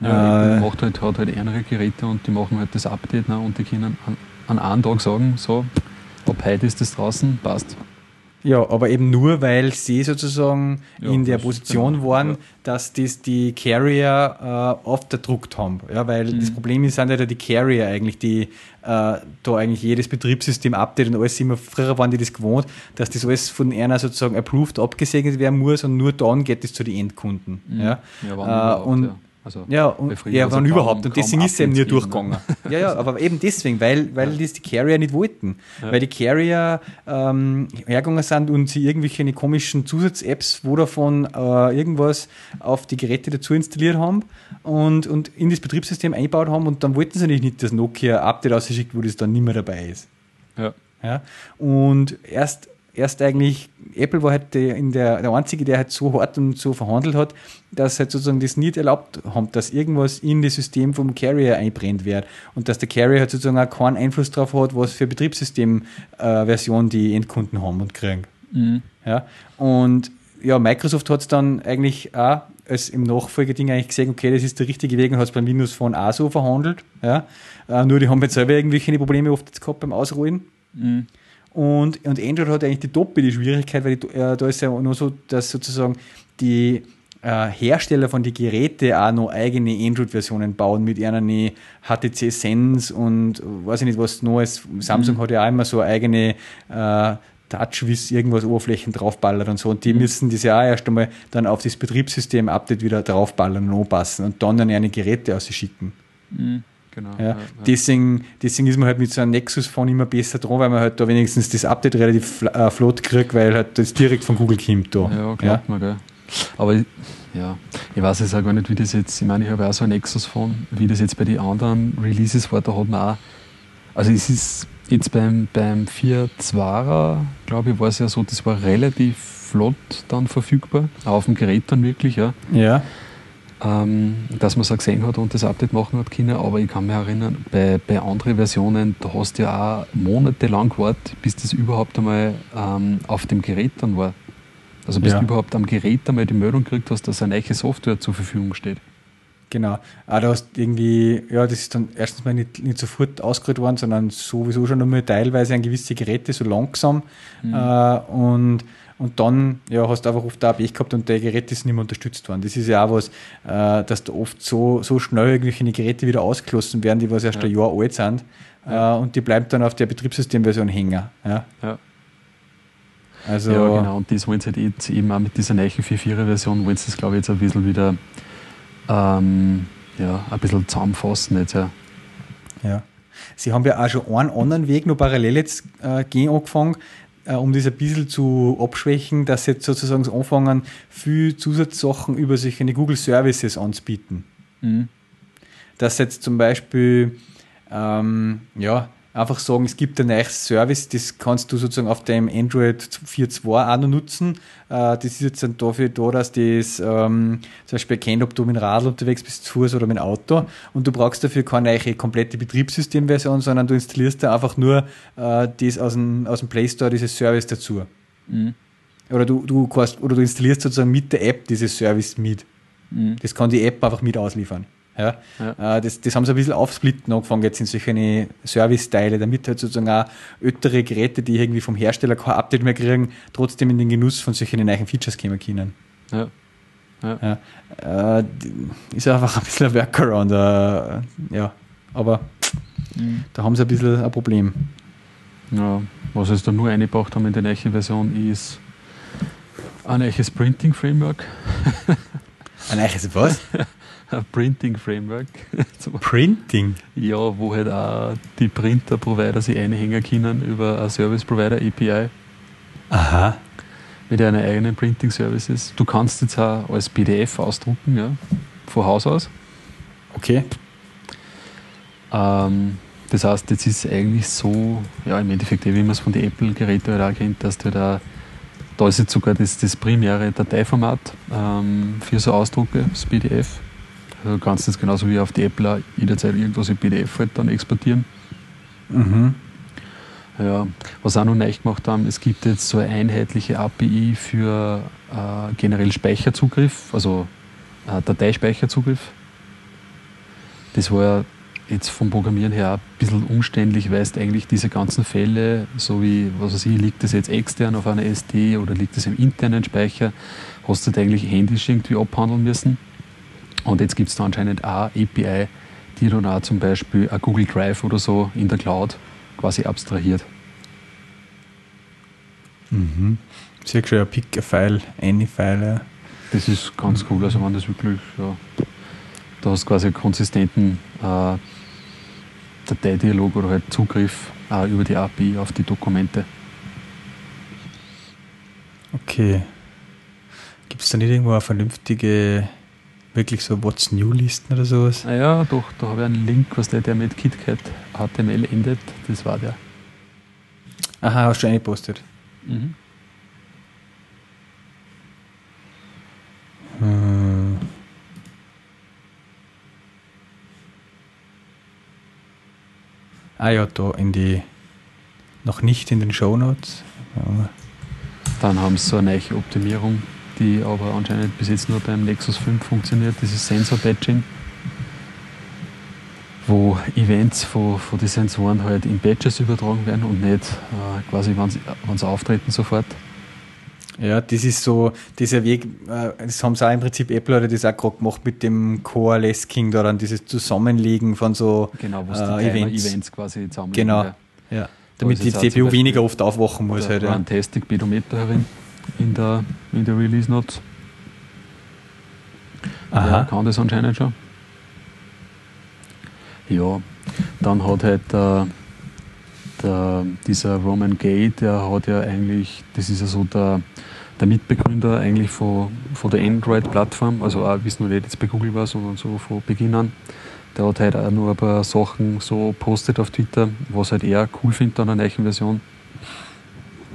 Ja, äh, macht halt, hat halt andere Geräte und die machen halt das Update ne, und die können an, an einem Tag sagen, so, ab heute ist das draußen, passt. Ja, aber eben nur, weil sie sozusagen ja, in der Position genau, waren, ja. dass das die Carrier äh, aufgedruckt haben. Ja, weil mhm. das Problem ist, sind ja die Carrier eigentlich, die äh, da eigentlich jedes Betriebssystem update und alles immer, früher waren die das gewohnt, dass das alles von einer sozusagen approved abgesegnet werden muss und nur dann geht es zu den Endkunden. Mhm. Ja, ja äh, und. Also ja, und, ja wann überhaupt. Und deswegen ist es eben nie durchgegangen. Ne? ja, ja, aber eben deswegen, weil, weil ja. das die Carrier nicht wollten. Ja. Weil die Carrier ähm, hergegangen sind und sie irgendwelche komischen Zusatz-Apps, wo davon äh, irgendwas auf die Geräte dazu installiert haben und, und in das Betriebssystem eingebaut haben und dann wollten sie nicht das Nokia-Update rausschickt, wo das dann nicht mehr dabei ist. Ja. Ja? Und erst erst eigentlich, Apple war halt der, in der, der Einzige, der halt so hart und so verhandelt hat, dass halt sozusagen das nicht erlaubt haben, dass irgendwas in das System vom Carrier einbrennt wird und dass der Carrier halt sozusagen auch keinen Einfluss darauf hat, was für Betriebssystemversion äh, die Endkunden haben und kriegen. Mhm. Ja, und ja, Microsoft hat es dann eigentlich auch als im Nachfolgeding eigentlich gesehen, okay, das ist der richtige Weg und hat es beim Windows Phone auch so verhandelt. Ja. Äh, nur die haben jetzt selber irgendwelche Probleme oft jetzt gehabt beim Ausrollen. Mhm. Und, und Android hat eigentlich die doppelte Schwierigkeit, weil die, äh, da ist ja nur so, dass sozusagen die äh, Hersteller von den Geräten auch noch eigene Android-Versionen bauen mit einer HTC Sense und weiß ich nicht, was noch ist. Samsung mhm. hat ja auch immer so eigene äh, TouchWiz irgendwas Oberflächen draufballert und so. Und die mhm. müssen das ja auch erst einmal dann auf das Betriebssystem-Update wieder draufballern und anpassen und dann dann eine Geräte aus schicken. Mhm. Genau. Ja, ja, Deswegen, deswegen ist man halt mit so einem Nexus-Phone immer besser dran, weil man halt da wenigstens das Update relativ äh, flott kriegt, weil halt das direkt von Google kommt. Da. Ja, klar, ja? gell. Aber ja, ich weiß jetzt auch gar nicht, wie das jetzt, ich meine, ich habe auch so ein Nexus-Phone, wie das jetzt bei den anderen Releases war, da hat man auch, also es ist jetzt beim, beim 4.2er, glaube ich, war es ja so, das war relativ flott dann verfügbar, auch auf dem Gerät dann wirklich, ja. Ja ähm, dass man es auch gesehen hat und das Update machen hat können. Aber ich kann mich erinnern, bei, bei anderen Versionen, da hast du ja auch monatelang gewartet, bis das überhaupt einmal ähm, auf dem Gerät dann war. Also bis ja. du überhaupt am Gerät einmal die Meldung gekriegt hast, dass eine neue Software zur Verfügung steht. Genau. Aber du hast irgendwie, ja, das ist dann erstens mal nicht, nicht sofort ausgerührt worden, sondern sowieso schon einmal teilweise an gewisse Geräte so langsam. Mhm. Äh, und und dann ja, hast du einfach oft auch Pech gehabt und der Gerät ist nicht mehr unterstützt worden. Das ist ja auch was, äh, dass da oft so, so schnell irgendwelche Geräte wieder ausgeschlossen werden, die was erst ja. ein Jahr alt sind ja. äh, und die bleibt dann auf der Betriebssystemversion hängen. Ja. ja. Also, ja, genau, und das wollen sie halt jetzt eben auch mit dieser neuen 4.4er-Version, wollen sie das, glaube ich, jetzt ein bisschen wieder ähm, ja, ein bisschen zusammenfassen. Jetzt, ja. ja. Sie haben ja auch schon einen anderen Weg noch parallel jetzt äh, gehen angefangen, um das ein bisschen zu abschwächen, dass sie jetzt sozusagen anfangen, viel Zusatzsachen über solche Google Services anzubieten. Mhm. Dass jetzt zum Beispiel ähm, ja, einfach sagen, es gibt ein neues Service, das kannst du sozusagen auf deinem Android 4.2 auch noch nutzen. Äh, das ist jetzt dann dafür da, dass das ähm, zum Beispiel erkennt, ob du mit dem Radl unterwegs bist, zu Fuß oder mit dem Auto. Und du brauchst dafür keine neue komplette Betriebssystemversion, sondern du installierst da einfach nur äh, das aus dem, aus dem Play Store, dieses Service dazu. Mhm. Oder du, du kannst, oder du installierst sozusagen mit der App dieses Service mit. Mhm. Das kann die App einfach mit ausliefern. Ja? ja. Äh, das, das haben sie ein bisschen aufsplitten angefangen jetzt in solche Service-Teile, damit halt sozusagen auch ältere Geräte, die irgendwie vom Hersteller kein Update mehr kriegen, trotzdem in den Genuss von solchen neuen Features kommen können. Ja. Ja. ja. Äh, ist einfach ein bisschen ein Workaround, äh, ja. Aber mhm. da haben sie ein bisschen ein Problem. Ja, was sie da nur eingebracht haben in der neuen Version ist ein neues Printing-Framework. ein neues was? ein Printing Framework. Printing? Ja, wo halt auch die Printer-Provider sich einhängen können über ein Service-Provider API. Aha. Mit einer eigenen Printing-Services. Du kannst jetzt auch als PDF ausdrucken, ja, von Haus aus. Okay. Ähm, das heißt, jetzt ist es eigentlich so, ja, im Endeffekt, wie man es von den Apple-Geräten halt auch kennt, dass du da, da ist jetzt sogar das, das primäre Dateiformat ähm, für so Ausdrucke, das PDF. Also du kannst jetzt genauso wie auf die Apple jederzeit irgendwas in PDF halt dann exportieren. Mhm. Ja, was auch noch neu gemacht haben, es gibt jetzt so eine einheitliche API für äh, generell Speicherzugriff, also äh, Dateispeicherzugriff. Das war ja jetzt vom Programmieren her ein bisschen umständlich, weil du eigentlich diese ganzen Fälle, so wie, was weiß ich, liegt das jetzt extern auf einer SD oder liegt das im internen Speicher, hast du das eigentlich händisch irgendwie abhandeln müssen. Und jetzt gibt es da anscheinend auch API, die dann auch zum Beispiel ein Google Drive oder so in der Cloud quasi abstrahiert. Mhm. Sehr schön, ein Pick, ein File, eine File. Das ist ganz cool, also wenn das wirklich, ja, du hast quasi einen konsistenten äh, Dateidialog oder halt Zugriff äh, über die API auf die Dokumente. Okay. Gibt es da nicht irgendwo eine vernünftige wirklich so What's New Listen oder sowas? Naja, doch, da habe ich einen Link, was der, der mit KitKat HTML endet, das war der. Aha, hast du eingepostet. Mhm. Hm. Ah ja, da in die noch nicht in den Show Notes. Ja. Dann haben sie so eine neue Optimierung die aber anscheinend bis jetzt nur beim Nexus 5 funktioniert, dieses Sensor-Batching, wo Events von, von den Sensoren halt in Batches übertragen werden und nicht äh, quasi, wenn sie, auftreten, sofort. Ja, das ist so, dieser Weg, äh, das haben sie auch im Prinzip Apple oder das auch gerade gemacht mit dem Coalescing da dann, dieses Zusammenlegen von so genau, wo äh, Events. Events quasi zusammen. Genau, ja. Damit die CPU weniger oft aufwachen muss. Halt, ja. ein Testing Pedometer herin in der, in der Release Notes. Aha. Ja, kann das anscheinend schon. Ja, dann hat halt äh, der, dieser Roman Gay, der hat ja eigentlich, das ist ja so der, der Mitbegründer eigentlich von, von der Android-Plattform, also auch, wie es noch nicht jetzt bei Google war, sondern so von Beginn an. Der hat halt auch nur ein paar Sachen so postet auf Twitter, was halt er cool findet an einer neuen Version.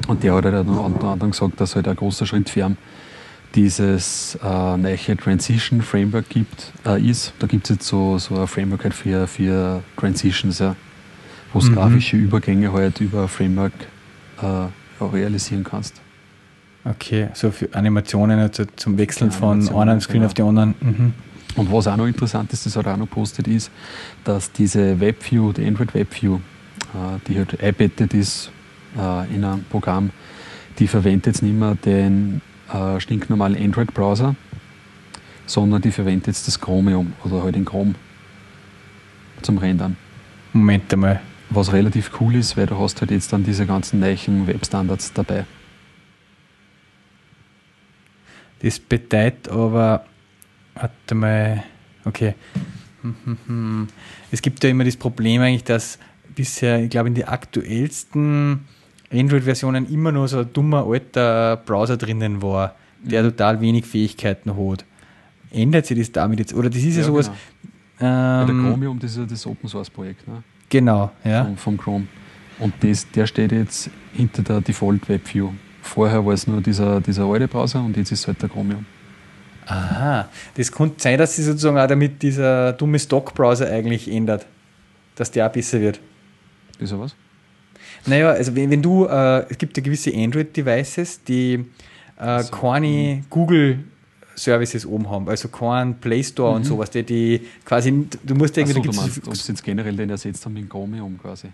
Und der hat halt unter anderem gesagt, dass halt ein großer Schritt für ihn dieses äh, neue Transition Framework gibt, äh, ist. Da gibt es jetzt so, so ein Framework halt für, für Transitions, ja, wo du mhm. grafische Übergänge halt über Framework äh, realisieren kannst. Okay, so für Animationen also zum Wechseln ja, von einem Screen genau. auf die anderen. Mhm. Und was auch noch interessant ist, das hat auch noch postet, ist, dass diese WebView, die Android WebView, äh, die halt einbettet ist äh, in einem Programm, die verwendet jetzt nicht mehr den äh, stinknormalen Android-Browser, sondern die verwendet jetzt das Chromium oder halt den Chrome zum Rendern. Moment einmal. Was relativ cool ist, weil du hast halt jetzt dann diese ganzen neuen Webstandards dabei. Das bedeutet aber, warte mal, okay. Es gibt ja immer das Problem eigentlich, dass bisher, ich glaube, in die aktuellsten Android-Versionen immer nur so ein dummer alter Browser drinnen war, der mhm. total wenig Fähigkeiten hat. Ändert sich das damit jetzt? Oder das ist ja, ja sowas. Genau. Ähm, der Chromium, das ist ja das Open Source Projekt. Ne? Genau, ja. Vom, vom Chrome. Und das, der steht jetzt hinter der Default WebView. Vorher war es nur dieser, dieser alte Browser und jetzt ist es halt der Chromium. Aha, das könnte sein, dass sich sozusagen auch damit dieser dumme Stock-Browser eigentlich ändert. Dass der auch besser wird. Ist er was? Naja, also wenn, wenn du, äh, es gibt ja gewisse Android-Devices, die äh, so. keine Google Services oben haben, also keinen Play Store mhm. und sowas, die, die quasi, du musst irgendwie... Ach so, du meinst, ob sie jetzt generell den ersetzt haben mit Chromium quasi.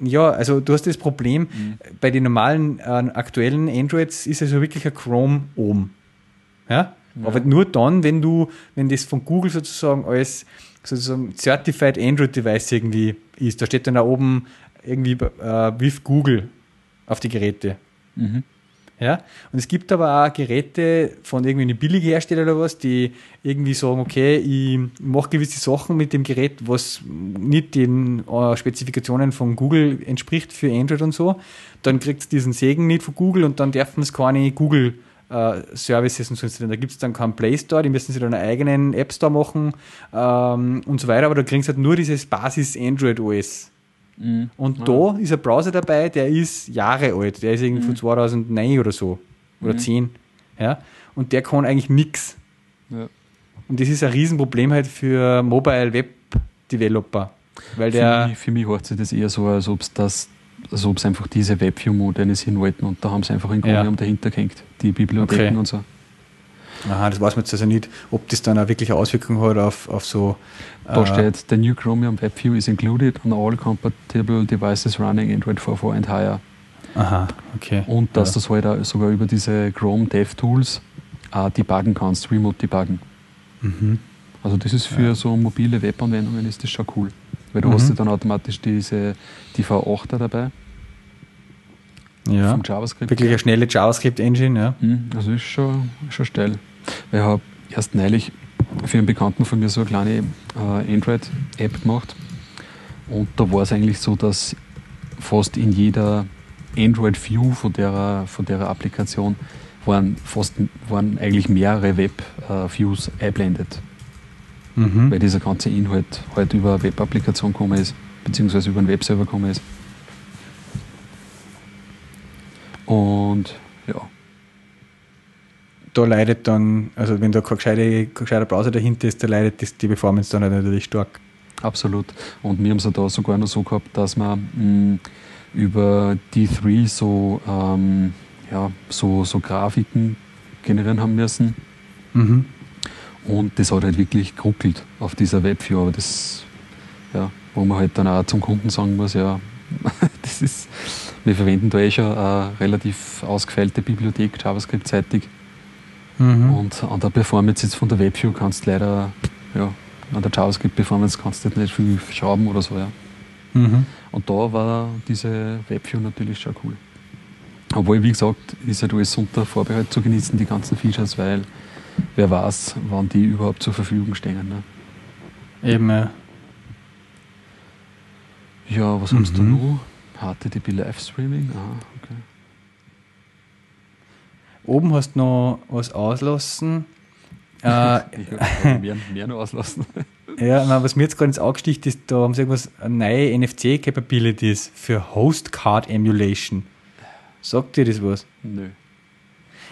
Ja, also du hast das Problem, mhm. bei den normalen äh, aktuellen Androids ist also wirklich ein Chrome oben. Ja? ja? Aber nur dann, wenn du, wenn das von Google sozusagen als sozusagen Certified Android Device irgendwie ist. Da steht dann da oben irgendwie äh, with Google auf die Geräte. Mhm. Ja? Und es gibt aber auch Geräte von irgendwie einem Billighersteller oder was, die irgendwie sagen, okay, ich mache gewisse Sachen mit dem Gerät, was nicht den äh, Spezifikationen von Google entspricht für Android und so. Dann kriegt es diesen Segen nicht von Google und dann dürfen es keine Google äh, Services und so. Da gibt es dann keinen Play Store, die müssen sich dann einen eigenen App Store machen ähm, und so weiter, aber da kriegst du halt nur dieses Basis Android OS. Mhm. Und ja. da ist ein Browser dabei, der ist Jahre alt, der ist irgendwie mhm. von 2009 oder so oder mhm. 10. Ja? Und der kann eigentlich nichts. Ja. Und das ist ein Riesenproblem halt für Mobile Web Developer. Weil der für, mich, für mich hört sich das eher so, als ob es das also ob es einfach diese WebView-Modelle sind wollten und da haben sie einfach ein Chromium ja. dahinter gehängt, die Bibliotheken okay. und so. Aha, das weiß man jetzt also nicht, ob das dann auch wirklich eine Auswirkung hat auf, auf so. Da äh, steht, the new Chromium WebView is included on all compatible devices running Android 4.4 and higher. Aha, okay. Und dass ja. du halt sogar über diese Chrome DevTools auch debuggen kannst, remote debuggen. Mhm. Also das ist für ja. so mobile Webanwendungen ist das schon cool. Weil du mhm. hast ja dann automatisch diese die V8er dabei. Ja. Vom JavaScript. Wirklich eine schnelle JavaScript-Engine, ja. Mhm. Also ist schon, schon steil. Weil ich habe erst neulich für einen Bekannten von mir so eine kleine äh, Android-App gemacht. Und da war es eigentlich so, dass fast in jeder Android-View von der, von der Applikation waren, fast, waren eigentlich mehrere Web-Views einblendet mhm. weil dieser ganze Inhalt halt über eine Web-Applikation gekommen ist, beziehungsweise über einen Webserver gekommen ist. Und. Da leidet dann, also wenn da kein gescheiter, kein gescheiter Browser dahinter ist, da leidet das, die Performance dann halt natürlich stark. Absolut. Und wir haben es ja da sogar noch so gehabt, dass wir mh, mm, über D3 so, ähm, ja, so, so Grafiken generieren haben müssen. Mhm. Und das hat halt wirklich geruckelt auf dieser Webview. Aber das, ja, wo man halt dann auch zum Kunden sagen muss, ja, das ist, wir verwenden da eh schon eine relativ ausgefeilte Bibliothek JavaScript-seitig. Mhm. Und an der Performance jetzt von der WebView kannst du leider, ja, an der JavaScript-Performance kannst du nicht viel schrauben oder so, ja. Mhm. Und da war diese WebView natürlich schon cool. Obwohl, wie gesagt, ist halt alles unter Vorbehalt zu genießen, die ganzen Features, weil wer weiß, wann die überhaupt zur Verfügung stehen. Ne? Eben, ja. Ja, was mhm. hast du noch? HTTP Livestreaming? Ah, okay. Oben hast du noch was auslassen. äh, mehr, mehr noch auslassen. ja, na, was mir jetzt gerade ins Auge sticht, ist, da haben sie irgendwas, neue NFC-Capabilities für Host Card Emulation. Sagt dir das was? Nö.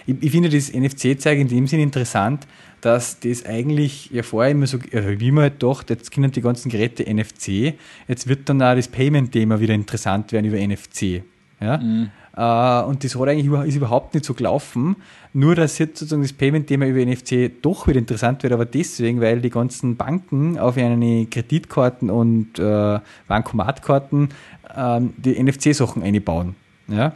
Ich, ich finde das NFC-Zeug in dem Sinn interessant, dass das eigentlich ja vorher immer so, wie man halt dachte, jetzt können die ganzen Geräte NFC, jetzt wird dann auch das Payment-Thema wieder interessant werden über NFC. Ja? Mhm. Uh, und das hat eigentlich ist überhaupt nicht so gelaufen. Nur, dass jetzt sozusagen das Payment-Thema über NFC doch wieder interessant wird, aber deswegen, weil die ganzen Banken auf eine Kreditkarten und äh, Bankomatkarten äh, die NFC-Sachen einbauen. Ja?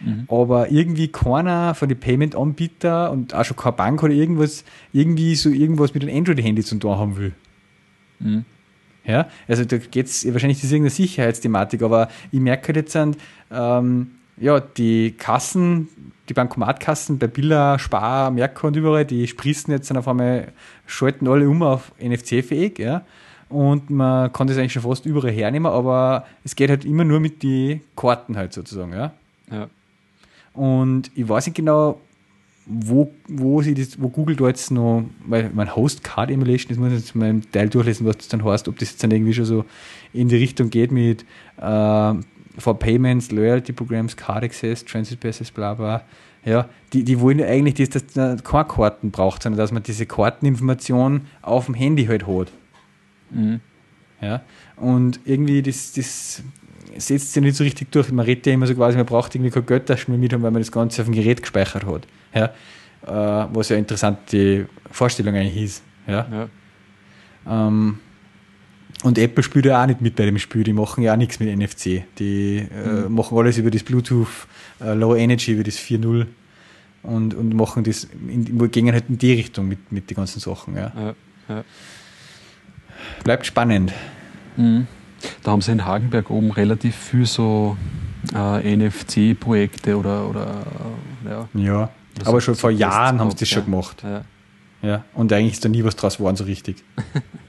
Mhm. Aber irgendwie keiner von den Payment-Anbietern und auch schon keine Bank oder irgendwas, irgendwie so irgendwas mit einem Android-Handy zu tun haben will. Mhm. Ja, also da geht es wahrscheinlich ist irgendeine Sicherheitsthematik, aber ich merke halt jetzt, ähm, ja, die Kassen, die Bankomatkassen bei Billa, Spar, Merkur und überall, die sprießen jetzt dann auf einmal, schalten alle um auf NFC-fähig, ja. Und man kann das eigentlich schon fast überall hernehmen, aber es geht halt immer nur mit den Karten halt sozusagen, ja. Ja. Und ich weiß nicht genau, wo, wo, sie das, wo Google da jetzt noch, weil mein Host Card Emulation, das muss ich jetzt mal im Teil durchlesen, was das dann heißt, ob das jetzt dann irgendwie schon so in die Richtung geht mit äh, for Payments, Loyalty Programs, Card Access, Transit Passes, bla bla. Ja, die, die wollen ja eigentlich, dass das keine Karten braucht, sondern dass man diese Karteninformation auf dem Handy halt hat. Mhm. Ja, und irgendwie das, das setzt sich nicht so richtig durch. Man redet ja immer so quasi, man braucht irgendwie keine Geldtaschen mehr mit haben, weil man das Ganze auf dem Gerät gespeichert hat. Ja? Äh, was ja eine interessante Vorstellung eigentlich ist. Ja? ja. Ähm, und Apple spielt ja auch nicht mit bei dem Spiel, die machen ja auch nichts mit NFC. Die äh, mhm. machen alles über das Bluetooth äh, Low Energy, über das 4.0 und, und machen das, in, gehen halt in die Richtung mit, mit den ganzen Sachen. Ja. ja, ja. Bleibt spannend. Mhm. Da haben sie in Hagenberg oben relativ viel so äh, NFC-Projekte oder, oder äh, ja. Ja, aber schon vor Jahren haben sie das schon gemacht. Ja. ja. Und eigentlich ist da nie was draus geworden so richtig.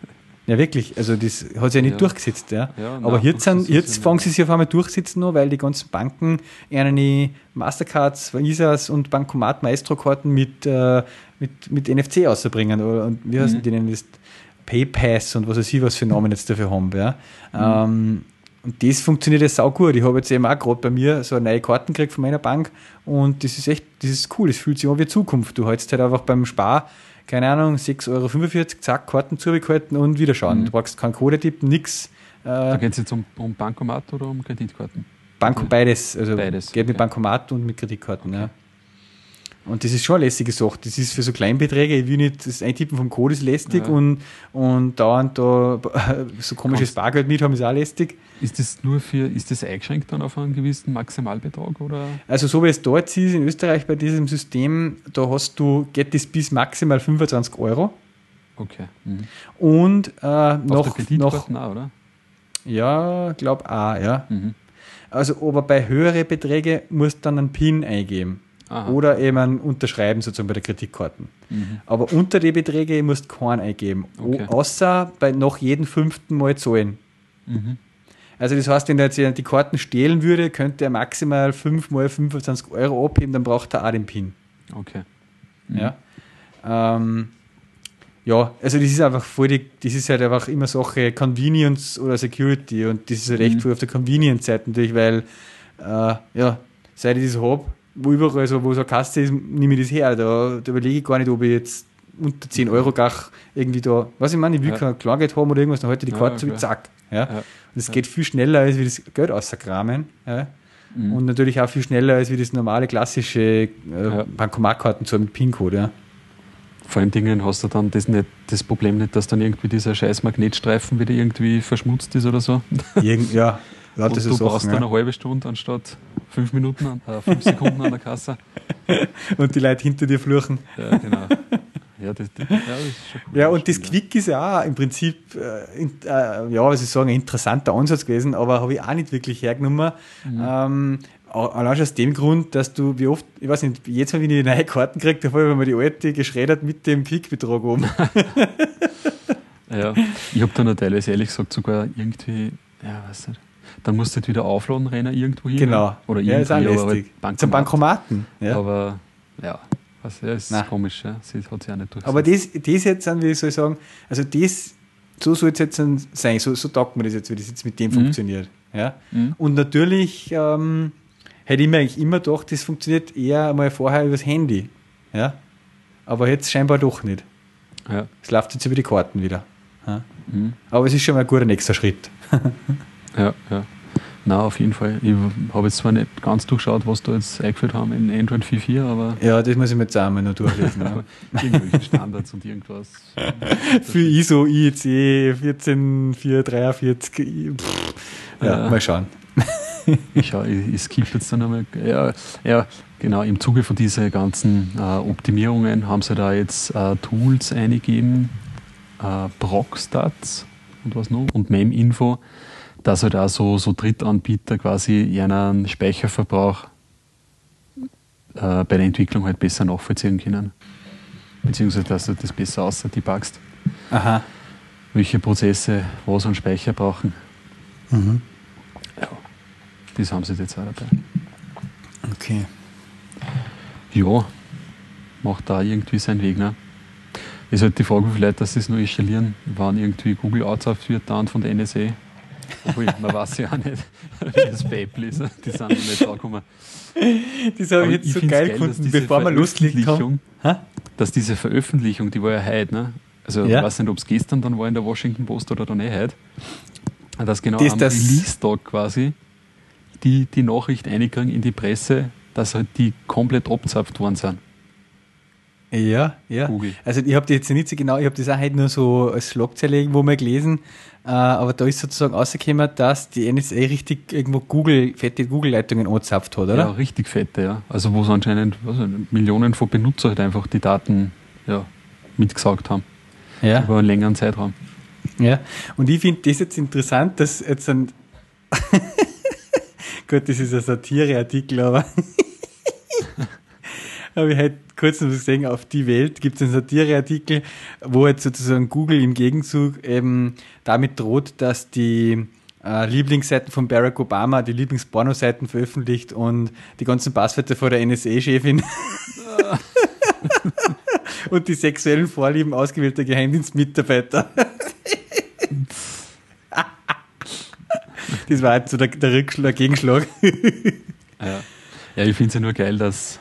Ja, wirklich. Also das hat sich ja nicht ja. durchgesetzt. Ja. ja aber nein, jetzt, sind, jetzt fangen sie sich auf einmal durchsetzen noch, weil die ganzen Banken eine Mastercards, Visas und Bankomat Maestro-Karten mit, äh, mit, mit NFC auszubringen. Und wie heißen mhm. die denn das? PayPass und was weiß ich, was für Namen jetzt dafür haben. Ja. Mhm. Ähm, und das funktioniert ja sau gut. Ich habe jetzt eben auch gerade bei mir so eine neue Karten gekriegt von meiner Bank und das ist echt, das ist cool. Das fühlt sich an wie Zukunft. Du hältst halt einfach beim Spar, keine Ahnung, 6,45 Euro, zack, Karten zugehalten und wieder schauen. Mhm. Du brauchst keinen Code tippen, nix. Äh, da geht es jetzt um, um Bankomat oder um Kreditkarten? Banko, beides. Also beides. Geht mit Bankomat und mit Kreditkarten, okay. ja. Und das ist schon eine lästige Sache. Das ist für so Kleinbeträge, ich will nicht, das Eintippen vom Code ist lästig ja. und, und dauernd da so komisches Kannst Bargeld mit haben ist auch lästig. Ist das nur für, ist das eingeschränkt dann auf einen gewissen Maximalbetrag oder? Also so wie es dort ist in Österreich bei diesem System, da hast du, geht das bis maximal 25 Euro. Okay. Mhm. Und äh, noch, noch auch, oder? Ja, glaube auch, ja. Mhm. Also aber bei höheren Beträgen musst du dann einen PIN eingeben. Aha. Oder eben unterschreiben sozusagen bei der Kreditkarten. Mhm. Aber unter die Beträge musst du keinen eingeben. Okay. Außer bei noch jedem fünften Mal zahlen. Mhm. Also das heißt, wenn er jetzt die Karten stehlen würde, könnte er maximal 5 mal 25 Euro abheben, dann braucht er auch den PIN. Okay. Mhm. Ja. Ähm, ja, also das ist einfach voll die, das ist halt einfach immer Sache Convenience oder Security und das ist halt echt mhm. voll auf der Convenience-Seite natürlich, weil äh, ja, seit ich das habe, wo überall so, wo so eine Kasse ist, nehme ich das her. Da, da überlege ich gar nicht, ob ich jetzt unter 10 Euro gach irgendwie da, was ich meine, ich will ja. kein Klargeld haben oder irgendwas, dann halte ich die Karte ja, so zack. Ja. ja. Und es geht viel schneller, als wie das Geld auskramen. Ja. Mhm. Und natürlich auch viel schneller, als wie das normale klassische äh, Bankomatkarten so mit PIN-Code. Ja. Vor allen Dingen hast du dann das, nicht, das Problem nicht, dass dann irgendwie dieser scheiß Magnetstreifen wieder irgendwie verschmutzt ist oder so. Irgend, ja, und du brauchst ja. eine halbe Stunde anstatt fünf Minuten, äh, fünf Sekunden an der Kasse. und die Leute hinter dir fluchen. Ja, genau. Ja, das, das, ja, das cool. Ja, und das Quick ist ja auch im Prinzip, äh, in, äh, ja, was ich sagen, ein interessanter Ansatz gewesen, aber habe ich auch nicht wirklich hergenommen. Mhm. Ähm, allein schon aus dem Grund, dass du, wie oft, ich weiß nicht, jetzt wenn ich die neue Karten kriege, da habe ich mir die alte geschreddert mit dem Quick-Betrag oben. ja, ich habe dann teilweise ehrlich gesagt sogar irgendwie, ja, weiß nicht, dann musst du halt wieder aufladen rennen irgendwo hin. Genau. Oder ja, ist auch lästig. Halt Zum Bankomaten. Ja. Aber ja, also, ja ist Nein. komisch, ja. Sie hat sich auch nicht durchgesetzt. Aber das, das jetzt, wie soll ich sagen, also das, so soll es jetzt sein, so, so taugt man das jetzt, wie das jetzt mit dem mhm. funktioniert. Ja? Mhm. Und natürlich ähm, hätte ich mir eigentlich immer gedacht, das funktioniert eher mal vorher übers Handy. Ja? Aber jetzt scheinbar doch nicht. Ja. Es läuft jetzt über die Karten wieder. Ja? Mhm. Aber es ist schon mal ein guter nächster Schritt. ja, ja. Na, auf jeden Fall. Ich habe jetzt zwar nicht ganz durchschaut, was da jetzt eingeführt haben in Android 4.4, aber. Ja, das muss ich mir jetzt auch mal noch durchlesen. ja. Irgendwelche Standards und irgendwas. Für ISO, IEC 14443. Ja, äh, mal schauen. ich, ich, ich skippe jetzt dann einmal. Ja, ja, genau. Im Zuge von diesen ganzen äh, Optimierungen haben sie da jetzt äh, Tools eingegeben, äh, Procstats und was noch, und MemInfo dass halt auch so, so Drittanbieter quasi ihren Speicherverbrauch äh, bei der Entwicklung halt besser nachvollziehen können. Beziehungsweise, dass du das besser außer debugst. Aha. Welche Prozesse was an Speicher brauchen. Mhm. Ja, das haben sie jetzt auch dabei. Okay. Ja, macht da irgendwie seinen Weg. Ne? Ist halt die Frage, wie Leute das nur installieren, wann irgendwie Google outsourced wird dann von der NSA obwohl, man weiß ja auch nicht, wie das Babel ist. Die sind noch nicht da gekommen. Das habe ich jetzt so geil gefunden, bevor wir loslegt haben. Dass diese Veröffentlichung, die war ja heute, ne? Also ja. ich weiß nicht, ob es gestern dann war in der Washington Post oder dann eh heute. Dass genau das, am Release-Tag quasi die, die Nachricht einkriegen in die Presse, dass halt die komplett abzapft worden sind. Ja, ja. Google. Also ich habe die jetzt nicht so genau, ich habe das auch heute nur so als Schlagzeile irgendwo mal gelesen, äh, aber da ist sozusagen rausgekommen, dass die NSA richtig irgendwo Google, fette Google-Leitungen angezapft hat, oder? Ja, richtig fette, ja. Also wo es anscheinend was, Millionen von Benutzern halt einfach die Daten ja, mitgesaugt haben. Ja. Über einen längeren Zeitraum. Ja, und ich finde das jetzt interessant, dass jetzt ein Gott, das ist ein Satireartikel, aber habe ich halt kurz noch gesehen, auf die Welt gibt es einen Satireartikel, wo jetzt sozusagen Google im Gegenzug eben damit droht, dass die äh, Lieblingsseiten von Barack Obama, die Lieblingspornoseiten veröffentlicht und die ganzen Passwörter vor der NSA-Chefin und die sexuellen Vorlieben ausgewählter Geheimdienstmitarbeiter. das war jetzt so der, der Rückschlag, Gegenschlag. ja. ja, ich finde es ja nur geil, dass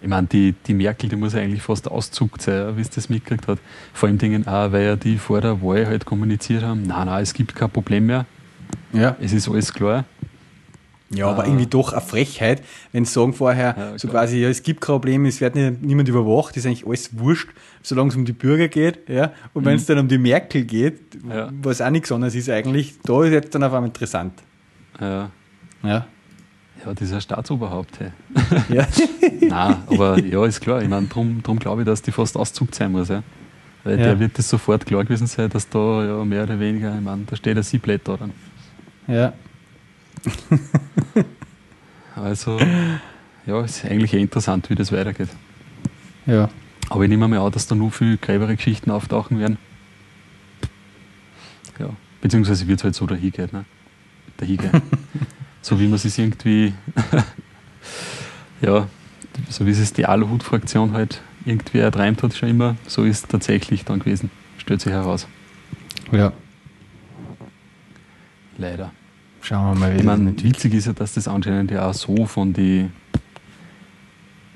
ich meine, die, die Merkel, die muss ja eigentlich fast auszuckt sein, wie es das mitgekriegt hat. Vor allem Dingen auch, weil ja die vor der Wahl halt kommuniziert haben, nein, nein, es gibt kein Problem mehr. Ja. Es ist alles klar. Ja, aber ah. irgendwie doch eine Frechheit, wenn sie sagen vorher, ja, so quasi, ja, es gibt kein Problem, es wird nicht, niemand überwacht, ist eigentlich alles wurscht, solange es um die Bürger geht, ja. Und mhm. wenn es dann um die Merkel geht, ja. was auch nichts anderes ist eigentlich, da ist jetzt dann auf einmal interessant. Ja. Ja. Ja, dieser Staatsoberhaupt. Hey. Ja. Nein, aber ja, ist klar. Ich meine, darum drum glaube ich, dass die fast auszugt sein muss. Ja. Weil ja. der wird es sofort klar gewesen sein, dass da ja mehr oder weniger, ich meine, da steht ein Sieblätter dann. Ja. also, ja, ist eigentlich eh interessant, wie das weitergeht. Ja. Aber ich nehme mal an, dass da nur viel gräbere Geschichten auftauchen werden. Ja. Beziehungsweise wird es halt so dahin gehen. Ne? Dahin gehen. so wie man es irgendwie, ja, so wie es die Aluhut-Fraktion halt irgendwie erträumt hat, schon immer, so ist es tatsächlich dann gewesen. Stellt sich heraus. Ja. Leider. Schauen wir mal, wie Ich meine, witzig ist ja, dass das anscheinend ja auch so von die,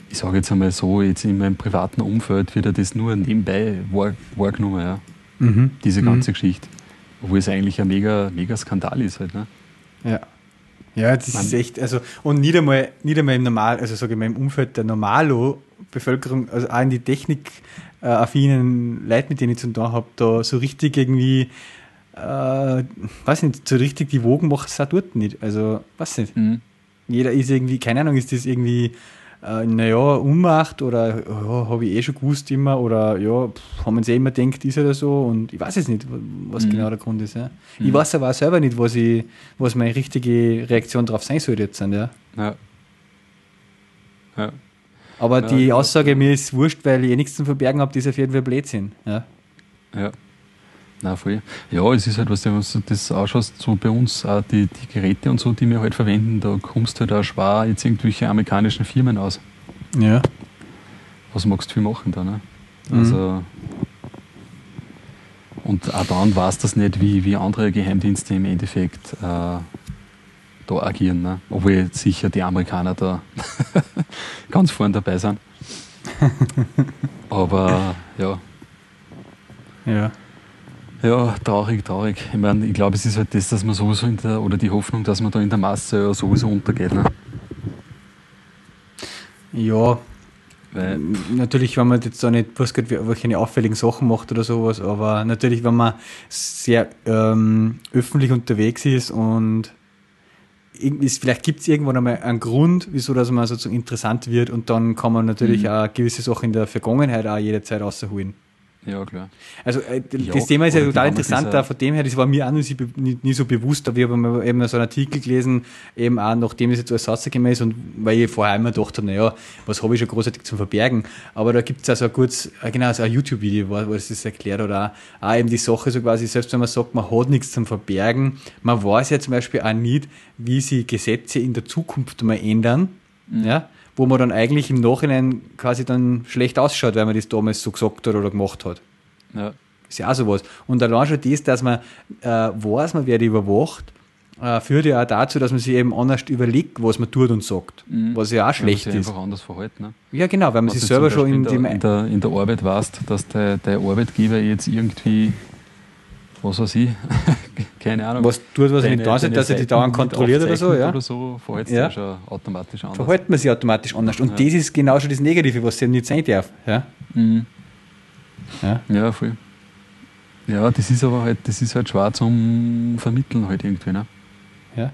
ich sage jetzt einmal so, jetzt in meinem privaten Umfeld wird ja das nur nebenbei wahrgenommen, ja. Mhm. Diese ganze mhm. Geschichte. Obwohl es eigentlich ein mega, mega Skandal ist halt, ne? Ja. Ja, das Man, ist echt, also, und nicht einmal, nicht einmal im Normal, also sage ich mal, im Umfeld der Normalo-Bevölkerung, also auch in die Technik-affinen Leute, mit denen ich zu tun habe, da so richtig irgendwie äh, weiß nicht, so richtig die Wogen macht es auch dort nicht. Also, weiß nicht. Mhm. Jeder ist irgendwie, keine Ahnung, ist das irgendwie, äh, naja, Unmacht oder ja, habe ich eh schon gewusst immer oder ja, pff, haben uns eh immer gedacht, ist oder so und ich weiß jetzt nicht, was mhm. genau der Grund ist. Ja. Mhm. Ich weiß aber auch selber nicht, was, ich, was meine richtige Reaktion darauf sein sollte jetzt. Ja. ja. ja. Aber ja, die Aussage, mir ist wurscht, weil ich eh nichts zu verbergen habe, ist auf jeden Fall Blödsinn. Ja. ja. Na, voll. Ja, es ist halt, was du das ausschaust, so bei uns auch die, die Geräte und so, die wir halt verwenden, da kommst du halt auch schwer jetzt irgendwelche amerikanischen Firmen aus. Ja. Was magst du viel machen da, ne? Mhm. Also. Und auch dann weiß das nicht, wie, wie andere Geheimdienste im Endeffekt äh, da agieren. Ne? Obwohl sicher die Amerikaner da ganz vorne dabei sind. Aber ja. Ja. Ja, traurig, traurig. Ich meine, ich glaube, es ist halt das, dass man sowieso in der, oder die Hoffnung, dass man da in der Masse ja sowieso untergeht. Ne? Ja, weil natürlich, wenn man jetzt da nicht was welche auffälligen Sachen macht oder sowas, aber natürlich, wenn man sehr ähm, öffentlich unterwegs ist und vielleicht gibt es irgendwann einmal einen Grund, wieso dass man sozusagen interessant wird und dann kann man natürlich mhm. auch gewisse Sachen in der Vergangenheit auch jederzeit rausholen. Ja, klar. Also äh, ja, das Thema ist ja total interessant, da von dem her, das war mir auch nie, nie, so bewusst, aber ich habe eben so einen Artikel gelesen, eben auch nachdem es jetzt alles rausgekommen ist und weil ich vorher immer gedacht habe, naja, was habe ich schon großartig zum Verbergen, aber da gibt es also ein kurz, äh, genau, so ein YouTube-Video, wo, wo das erklärt oder auch, auch eben die Sache so quasi, selbst wenn man sagt, man hat nichts zum Verbergen, man weiß ja zum Beispiel auch nicht, wie sich Gesetze in der Zukunft mal ändern, mhm. ja, wo man dann eigentlich im Nachhinein quasi dann schlecht ausschaut, weil man das damals so gesagt hat oder gemacht hat. Ja. Ist ja auch sowas. Und allein schon das, dass man äh, weiß, man wird überwacht, äh, führt ja auch dazu, dass man sich eben anders überlegt, was man tut und sagt. Mhm. Was ja auch schlecht ja, ist. einfach anders verhalten. Ne? Ja, genau, weil man was sich selber schon in, in, der, in der Arbeit weißt, dass der, der Arbeitgeber jetzt irgendwie was weiß ich, keine Ahnung. Was tut, was deine, nicht da ist, dass er die dauernd kontrolliert oder so, ja? Oder so, verhält ja. sich schon automatisch anders. Verhält man sich automatisch anders. Und ja. das ist genau schon das Negative, was sie nicht sein darf. Ja, mhm. ja. ja voll. Ja, das ist aber halt, das ist halt schwer zum Vermitteln halt irgendwie, ne? Ja.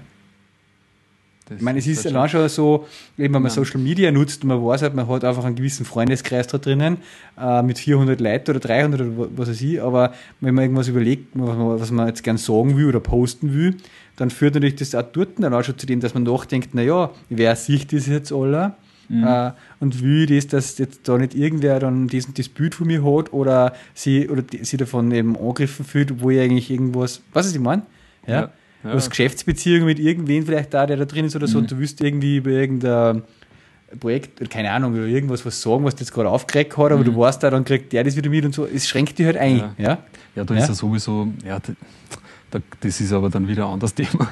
Das ich meine, es ist allein schon so, eben wenn man Social Media nutzt und man weiß halt, man hat einfach einen gewissen Freundeskreis da drinnen äh, mit 400 Leuten oder 300 oder was weiß ich, aber wenn man irgendwas überlegt, was man, was man jetzt gern sagen will oder posten will, dann führt natürlich das auch dort dann auch schon zu dem, dass man nachdenkt, naja, wer sieht das jetzt alle? Mhm. Äh, und will das, dass jetzt da nicht irgendwer dann diesen, das Bild von mir hat oder sie, oder die, sie davon eben angegriffen fühlt, wo ich eigentlich irgendwas, was ist ich meine? Ja. ja. Ja. Was Geschäftsbeziehungen mit irgendwen vielleicht da, der da drin ist oder so, mhm. und du willst irgendwie über irgendein Projekt, keine Ahnung, oder irgendwas was sagen, was du jetzt gerade aufgeregt hat, aber mhm. du weißt da, dann kriegt der das wieder mit und so. Es schränkt dich halt ein. Ja, ja? ja da ist ja sowieso, ja, das ist aber dann wieder ein anderes Thema.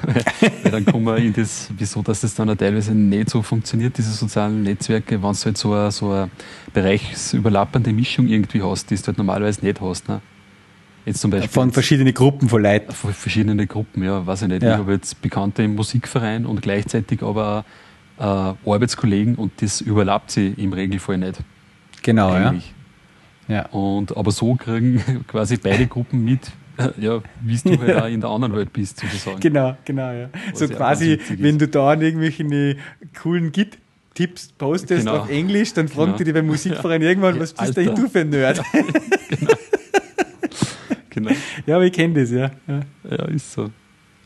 Weil dann kommen wir in das, wieso, dass das dann teilweise nicht so funktioniert, diese sozialen Netzwerke, wenn du halt so eine, so eine bereichsüberlappende Mischung irgendwie hast, die du halt normalerweise nicht hast. Ne? Jetzt zum Beispiel von verschiedenen Gruppen von Leuten. Von verschiedenen Gruppen, ja, weiß ich nicht. Ja. Ich habe jetzt Bekannte im Musikverein und gleichzeitig aber äh, Arbeitskollegen und das überlappt sie im Regelfall nicht. Genau, Eigentlich. ja. ja. Und, aber so kriegen quasi beide Gruppen mit, äh, ja, wie du halt auch in der anderen Welt bist, sozusagen. Genau, genau, ja. Was so quasi, wenn du da an irgendwelche coolen Git Tipps postest genau. auf Englisch, dann fragen genau. die beim Musikverein ja. irgendwann, was bist denn du für ein Nerd? genau. Ja, aber ich kenne das, ja. ja. Ja, ist so.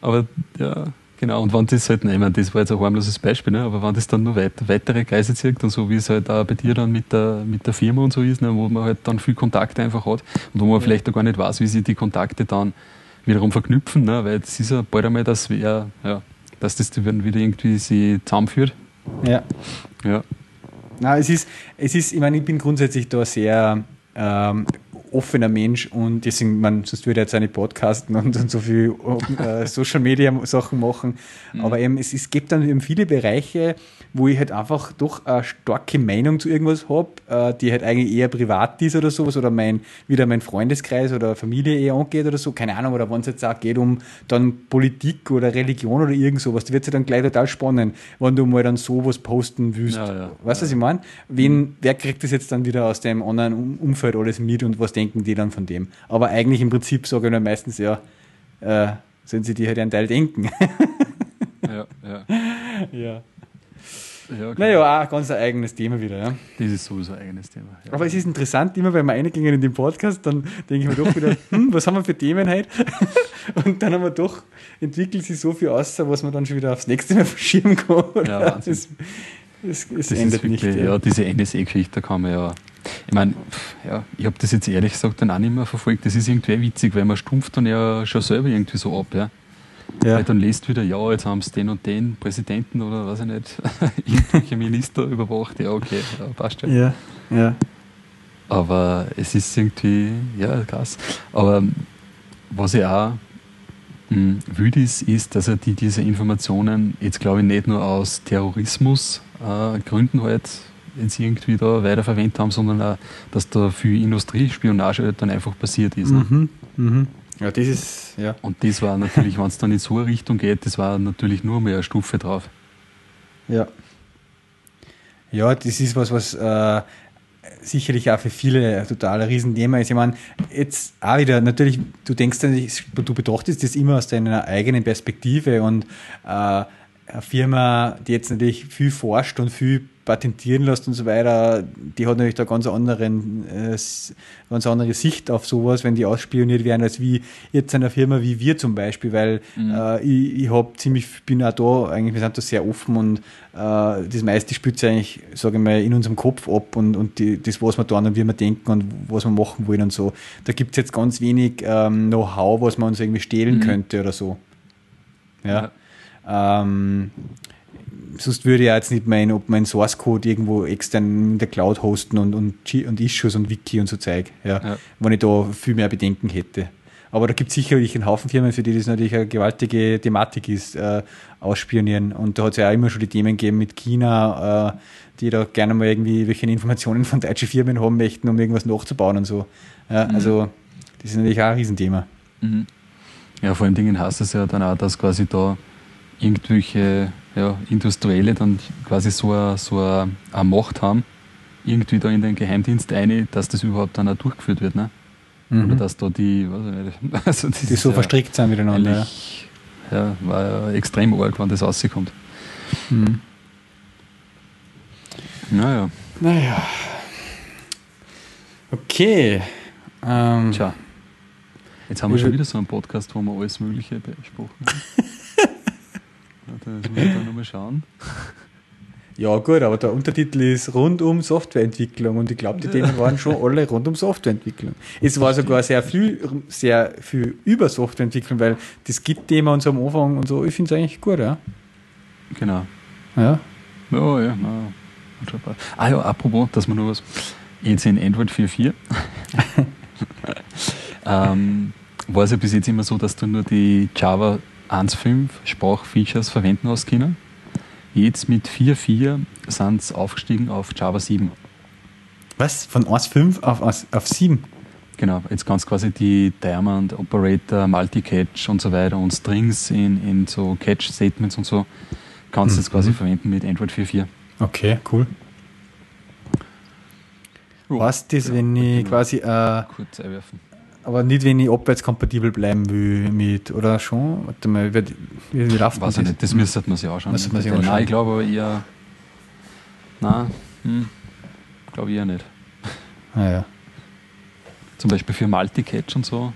Aber ja, genau. Und wenn das halt, nein, ich meine, das war jetzt ein harmloses Beispiel, ne? aber wenn das dann nur weit, weitere Kreise zieht und so wie es halt auch bei dir dann mit der, mit der Firma und so ist, ne? wo man halt dann viel Kontakte einfach hat und wo man ja. vielleicht auch gar nicht weiß, wie sich die Kontakte dann wiederum verknüpfen, ne? weil es ist ja bald einmal, dass, wir, ja, dass das dann wieder irgendwie sie zusammenführt. Ja. Ja. Na, es ist, es ist, ich meine, ich bin grundsätzlich da sehr ähm, offener Mensch und deswegen, man, sonst würde er jetzt eine Podcasten und, und so viel äh, Social Media Sachen machen. Mhm. Aber eben, es, es gibt dann eben viele Bereiche, wo ich halt einfach doch eine starke Meinung zu irgendwas habe, äh, die halt eigentlich eher privat ist oder sowas oder mein, wieder mein Freundeskreis oder Familie eher angeht oder so, keine Ahnung, oder wenn es jetzt auch geht um dann Politik oder Religion oder irgend sowas, da wird es ja dann gleich total spannend, wenn du mal dann sowas posten willst. Ja, ja, weißt du, ja. was ich meine? Wen, mhm. wer kriegt das jetzt dann wieder aus dem anderen Umfeld alles mit und was denken die dann von dem? Aber eigentlich im Prinzip sage ich dann meistens, ja, äh, sollen sie die halt einen Teil denken. ja, ja. ja. Ja. Naja, auch ein ganz eigenes Thema wieder. Ja. Das ist sowieso ein eigenes Thema. Ja. Aber es ist interessant, immer wenn wir reingehen in den Podcast, dann denke ich mir doch wieder, hm, was haben wir für Themen heute? Und dann haben wir doch, entwickelt sich so viel aus, was man dann schon wieder aufs nächste Mal verschieben kann. Ja, das, es, es das endet ist nicht. wirklich, ja. diese NSA-Geschichte, da kann man ja. Ich meine, ja, ich habe das jetzt ehrlich gesagt dann auch nicht mehr verfolgt. Das ist irgendwie witzig, weil man stumpft dann ja schon selber irgendwie so ab. Ja. Ja. Weil dann lest wieder, ja, jetzt haben sie den und den Präsidenten oder weiß ich nicht, irgendwelche Minister überwacht. Ja, okay, ja, passt schon. Ja, ja. Aber es ist irgendwie, ja, krass. Aber was ich auch mh, wütend ist, ist, dass er die, diese Informationen jetzt, glaube ich, nicht nur aus Terrorismusgründen äh, halt jetzt irgendwie da weiterverwendet haben, sondern auch, dass da viel Industriespionage halt dann einfach passiert ist. Ne? Mhm. Mhm. Ja, das ist, ja. Und das war natürlich, wenn es dann in so eine Richtung geht, das war natürlich nur mehr eine Stufe drauf. Ja. Ja, das ist was, was äh, sicherlich auch für viele ein total Riesenthema ist. Ich meine, jetzt auch wieder, natürlich, du denkst du betrachtest das immer aus deiner eigenen Perspektive und äh, eine Firma, die jetzt natürlich viel forscht und viel patentieren lässt und so weiter, die hat natürlich da ganz, anderen, äh, ganz andere Sicht auf sowas, wenn die ausspioniert werden, als wie jetzt eine Firma wie wir zum Beispiel, weil Mhm. äh, ich, ich hab ziemlich, bin auch da, eigentlich, wir sind da sehr offen und äh, das meiste spielt sich eigentlich, sage ich mal, in unserem Kopf ab und, und die, das, was wir tun und wie wir denken und was wir machen wollen und so. Da gibt es jetzt ganz wenig ähm, Know-how, was man uns irgendwie stehlen Mhm. könnte oder so. Ja. Ähm, sonst würde ich ja jetzt nicht mein, ob mein Source Code irgendwo extern in der Cloud hosten und, und, und Issues und Wiki und so Zeug, ja, Ja. wenn ich da viel mehr Bedenken hätte. Aber da gibt es sicherlich einen Haufen Firmen, für die das natürlich eine gewaltige Thematik ist, äh, ausspionieren. Und da hat es ja auch immer schon die Themen gegeben mit China, äh, die da gerne mal irgendwie welche Informationen von deutschen Firmen haben möchten, um irgendwas nachzubauen und so. Ja, Also das ist natürlich auch ein Riesenthema. Mhm. Ja, vor allem Dingen heißt es ja dann auch, dass quasi da irgendwelche ja, Industrielle dann quasi so eine, so eine, eine Macht haben, irgendwie da in den Geheimdienst ein, dass das überhaupt dann auch durchgeführt wird. Ne? Oder dass da die, weiß ich nicht, also Mhm. die so ja verstrickt sind miteinander. Ja. ja, war ja extrem arg, wenn das rauskommt. Mhm. Naja, Naja. Okay. Ähm, tja. Jetzt haben wir schon wieder so einen Podcast, wo wir alles Mögliche besprochen haben. Das muss ich da nochmal schauen. ja, gut, aber der Untertitel ist rund um Softwareentwicklung und ich glaube, die Themen waren schon alle rund um Softwareentwicklung. Es war sogar sehr viel, sehr viel über Softwareentwicklung, weil das Git-Thema und so am Anfang und so, ich finde es eigentlich gut, ja. Genau. Ja. Ja, ja. na. Ah ja, apropos, dass man nur was. Jetzt in Android 4.4 ähm, war es ja bis jetzt immer so, dass du nur die Java 1.5 Sprachfeatures verwenden hast können. Jetzt mit 4.4 sind es aufgestiegen auf Java 7. Was? Von 1.5 auf, auf, auf 7? Genau, jetzt kannst du quasi die Diamond, Operator, Multicatch und so weiter und Strings in, in so Catch-Statements und so kannst du jetzt quasi verwenden mit Android 4.4. Okay, cool. Was das, wenn ich genau. quasi, äh, Kurz einwerfen. Aber nicht, wenn ich abwärtskompatibel bleiben will mit, oder schon? Warte mal, wie, wie, Weiß denn ich nicht, das müsste man sich anschauen. Müsste man sich Nein, anschauen. ich glaube aber eher. Nein, hm, glaube ich eher nicht. Ah, ja. Zum Beispiel für Multicatch und so.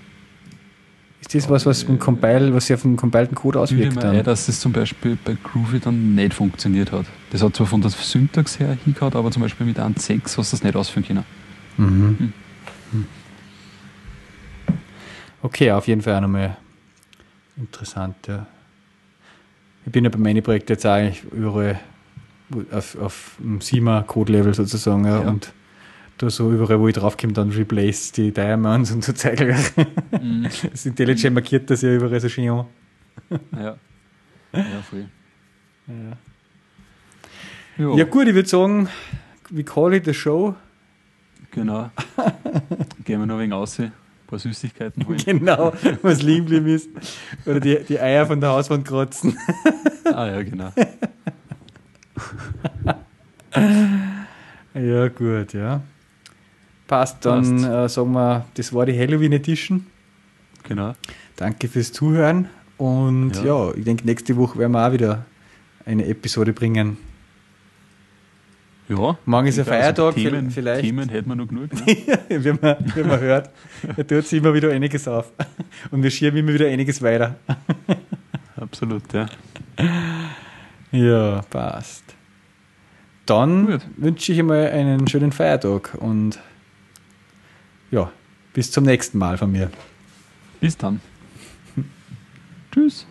Ist das was, was im Compile, was sich auf den compilten Code ich auswirkt? ein, Dann? dass es zum Beispiel bei Groovy dann nicht funktioniert hat. Das hat zwar von der Syntax her hingehauen, aber zum Beispiel mit 1.6 hast du das nicht ausführen können. Mhm. Hm. Okay, auf jeden Fall auch nochmal interessant. Ja. Ich bin ja bei meinen Projekten jetzt eigentlich überall auf, auf dem 7er Code-Level sozusagen ja, Ja. und da so überall, wo ich draufkomme, dann replace die Diamonds und so Zeug. Mhm. Das IntelliJ markiert das ja überall so schön an. Ja. Ja, voll. Ja. Ja, gut, ich würde sagen, we call it a show. genau. Gehen wir noch wenig raus, ein paar Süßigkeiten holen. Genau, was liegen geblieben ist. Oder die, die Eier von der Hauswand kratzen. ah ja, genau. Ja, gut, ja. Passt, dann. Äh, sagen wir, das war die Halloween Edition. Genau. Danke fürs Zuhören und ja, Ja. ich denke, nächste Woche werden wir auch wieder eine Episode bringen. Ja. Morgen ist ein Also Feiertag, Themen, vielleicht. Themen hätten wir noch genug. Ne? wie, man, wie man hört, da tut sich immer wieder einiges auf. Und wir schieben immer wieder einiges weiter. Absolut, ja. Ja, passt. Dann Gut. wünsche ich einmal einen schönen Feiertag und ja, bis zum nächsten Mal von mir. Bis dann. Tschüss.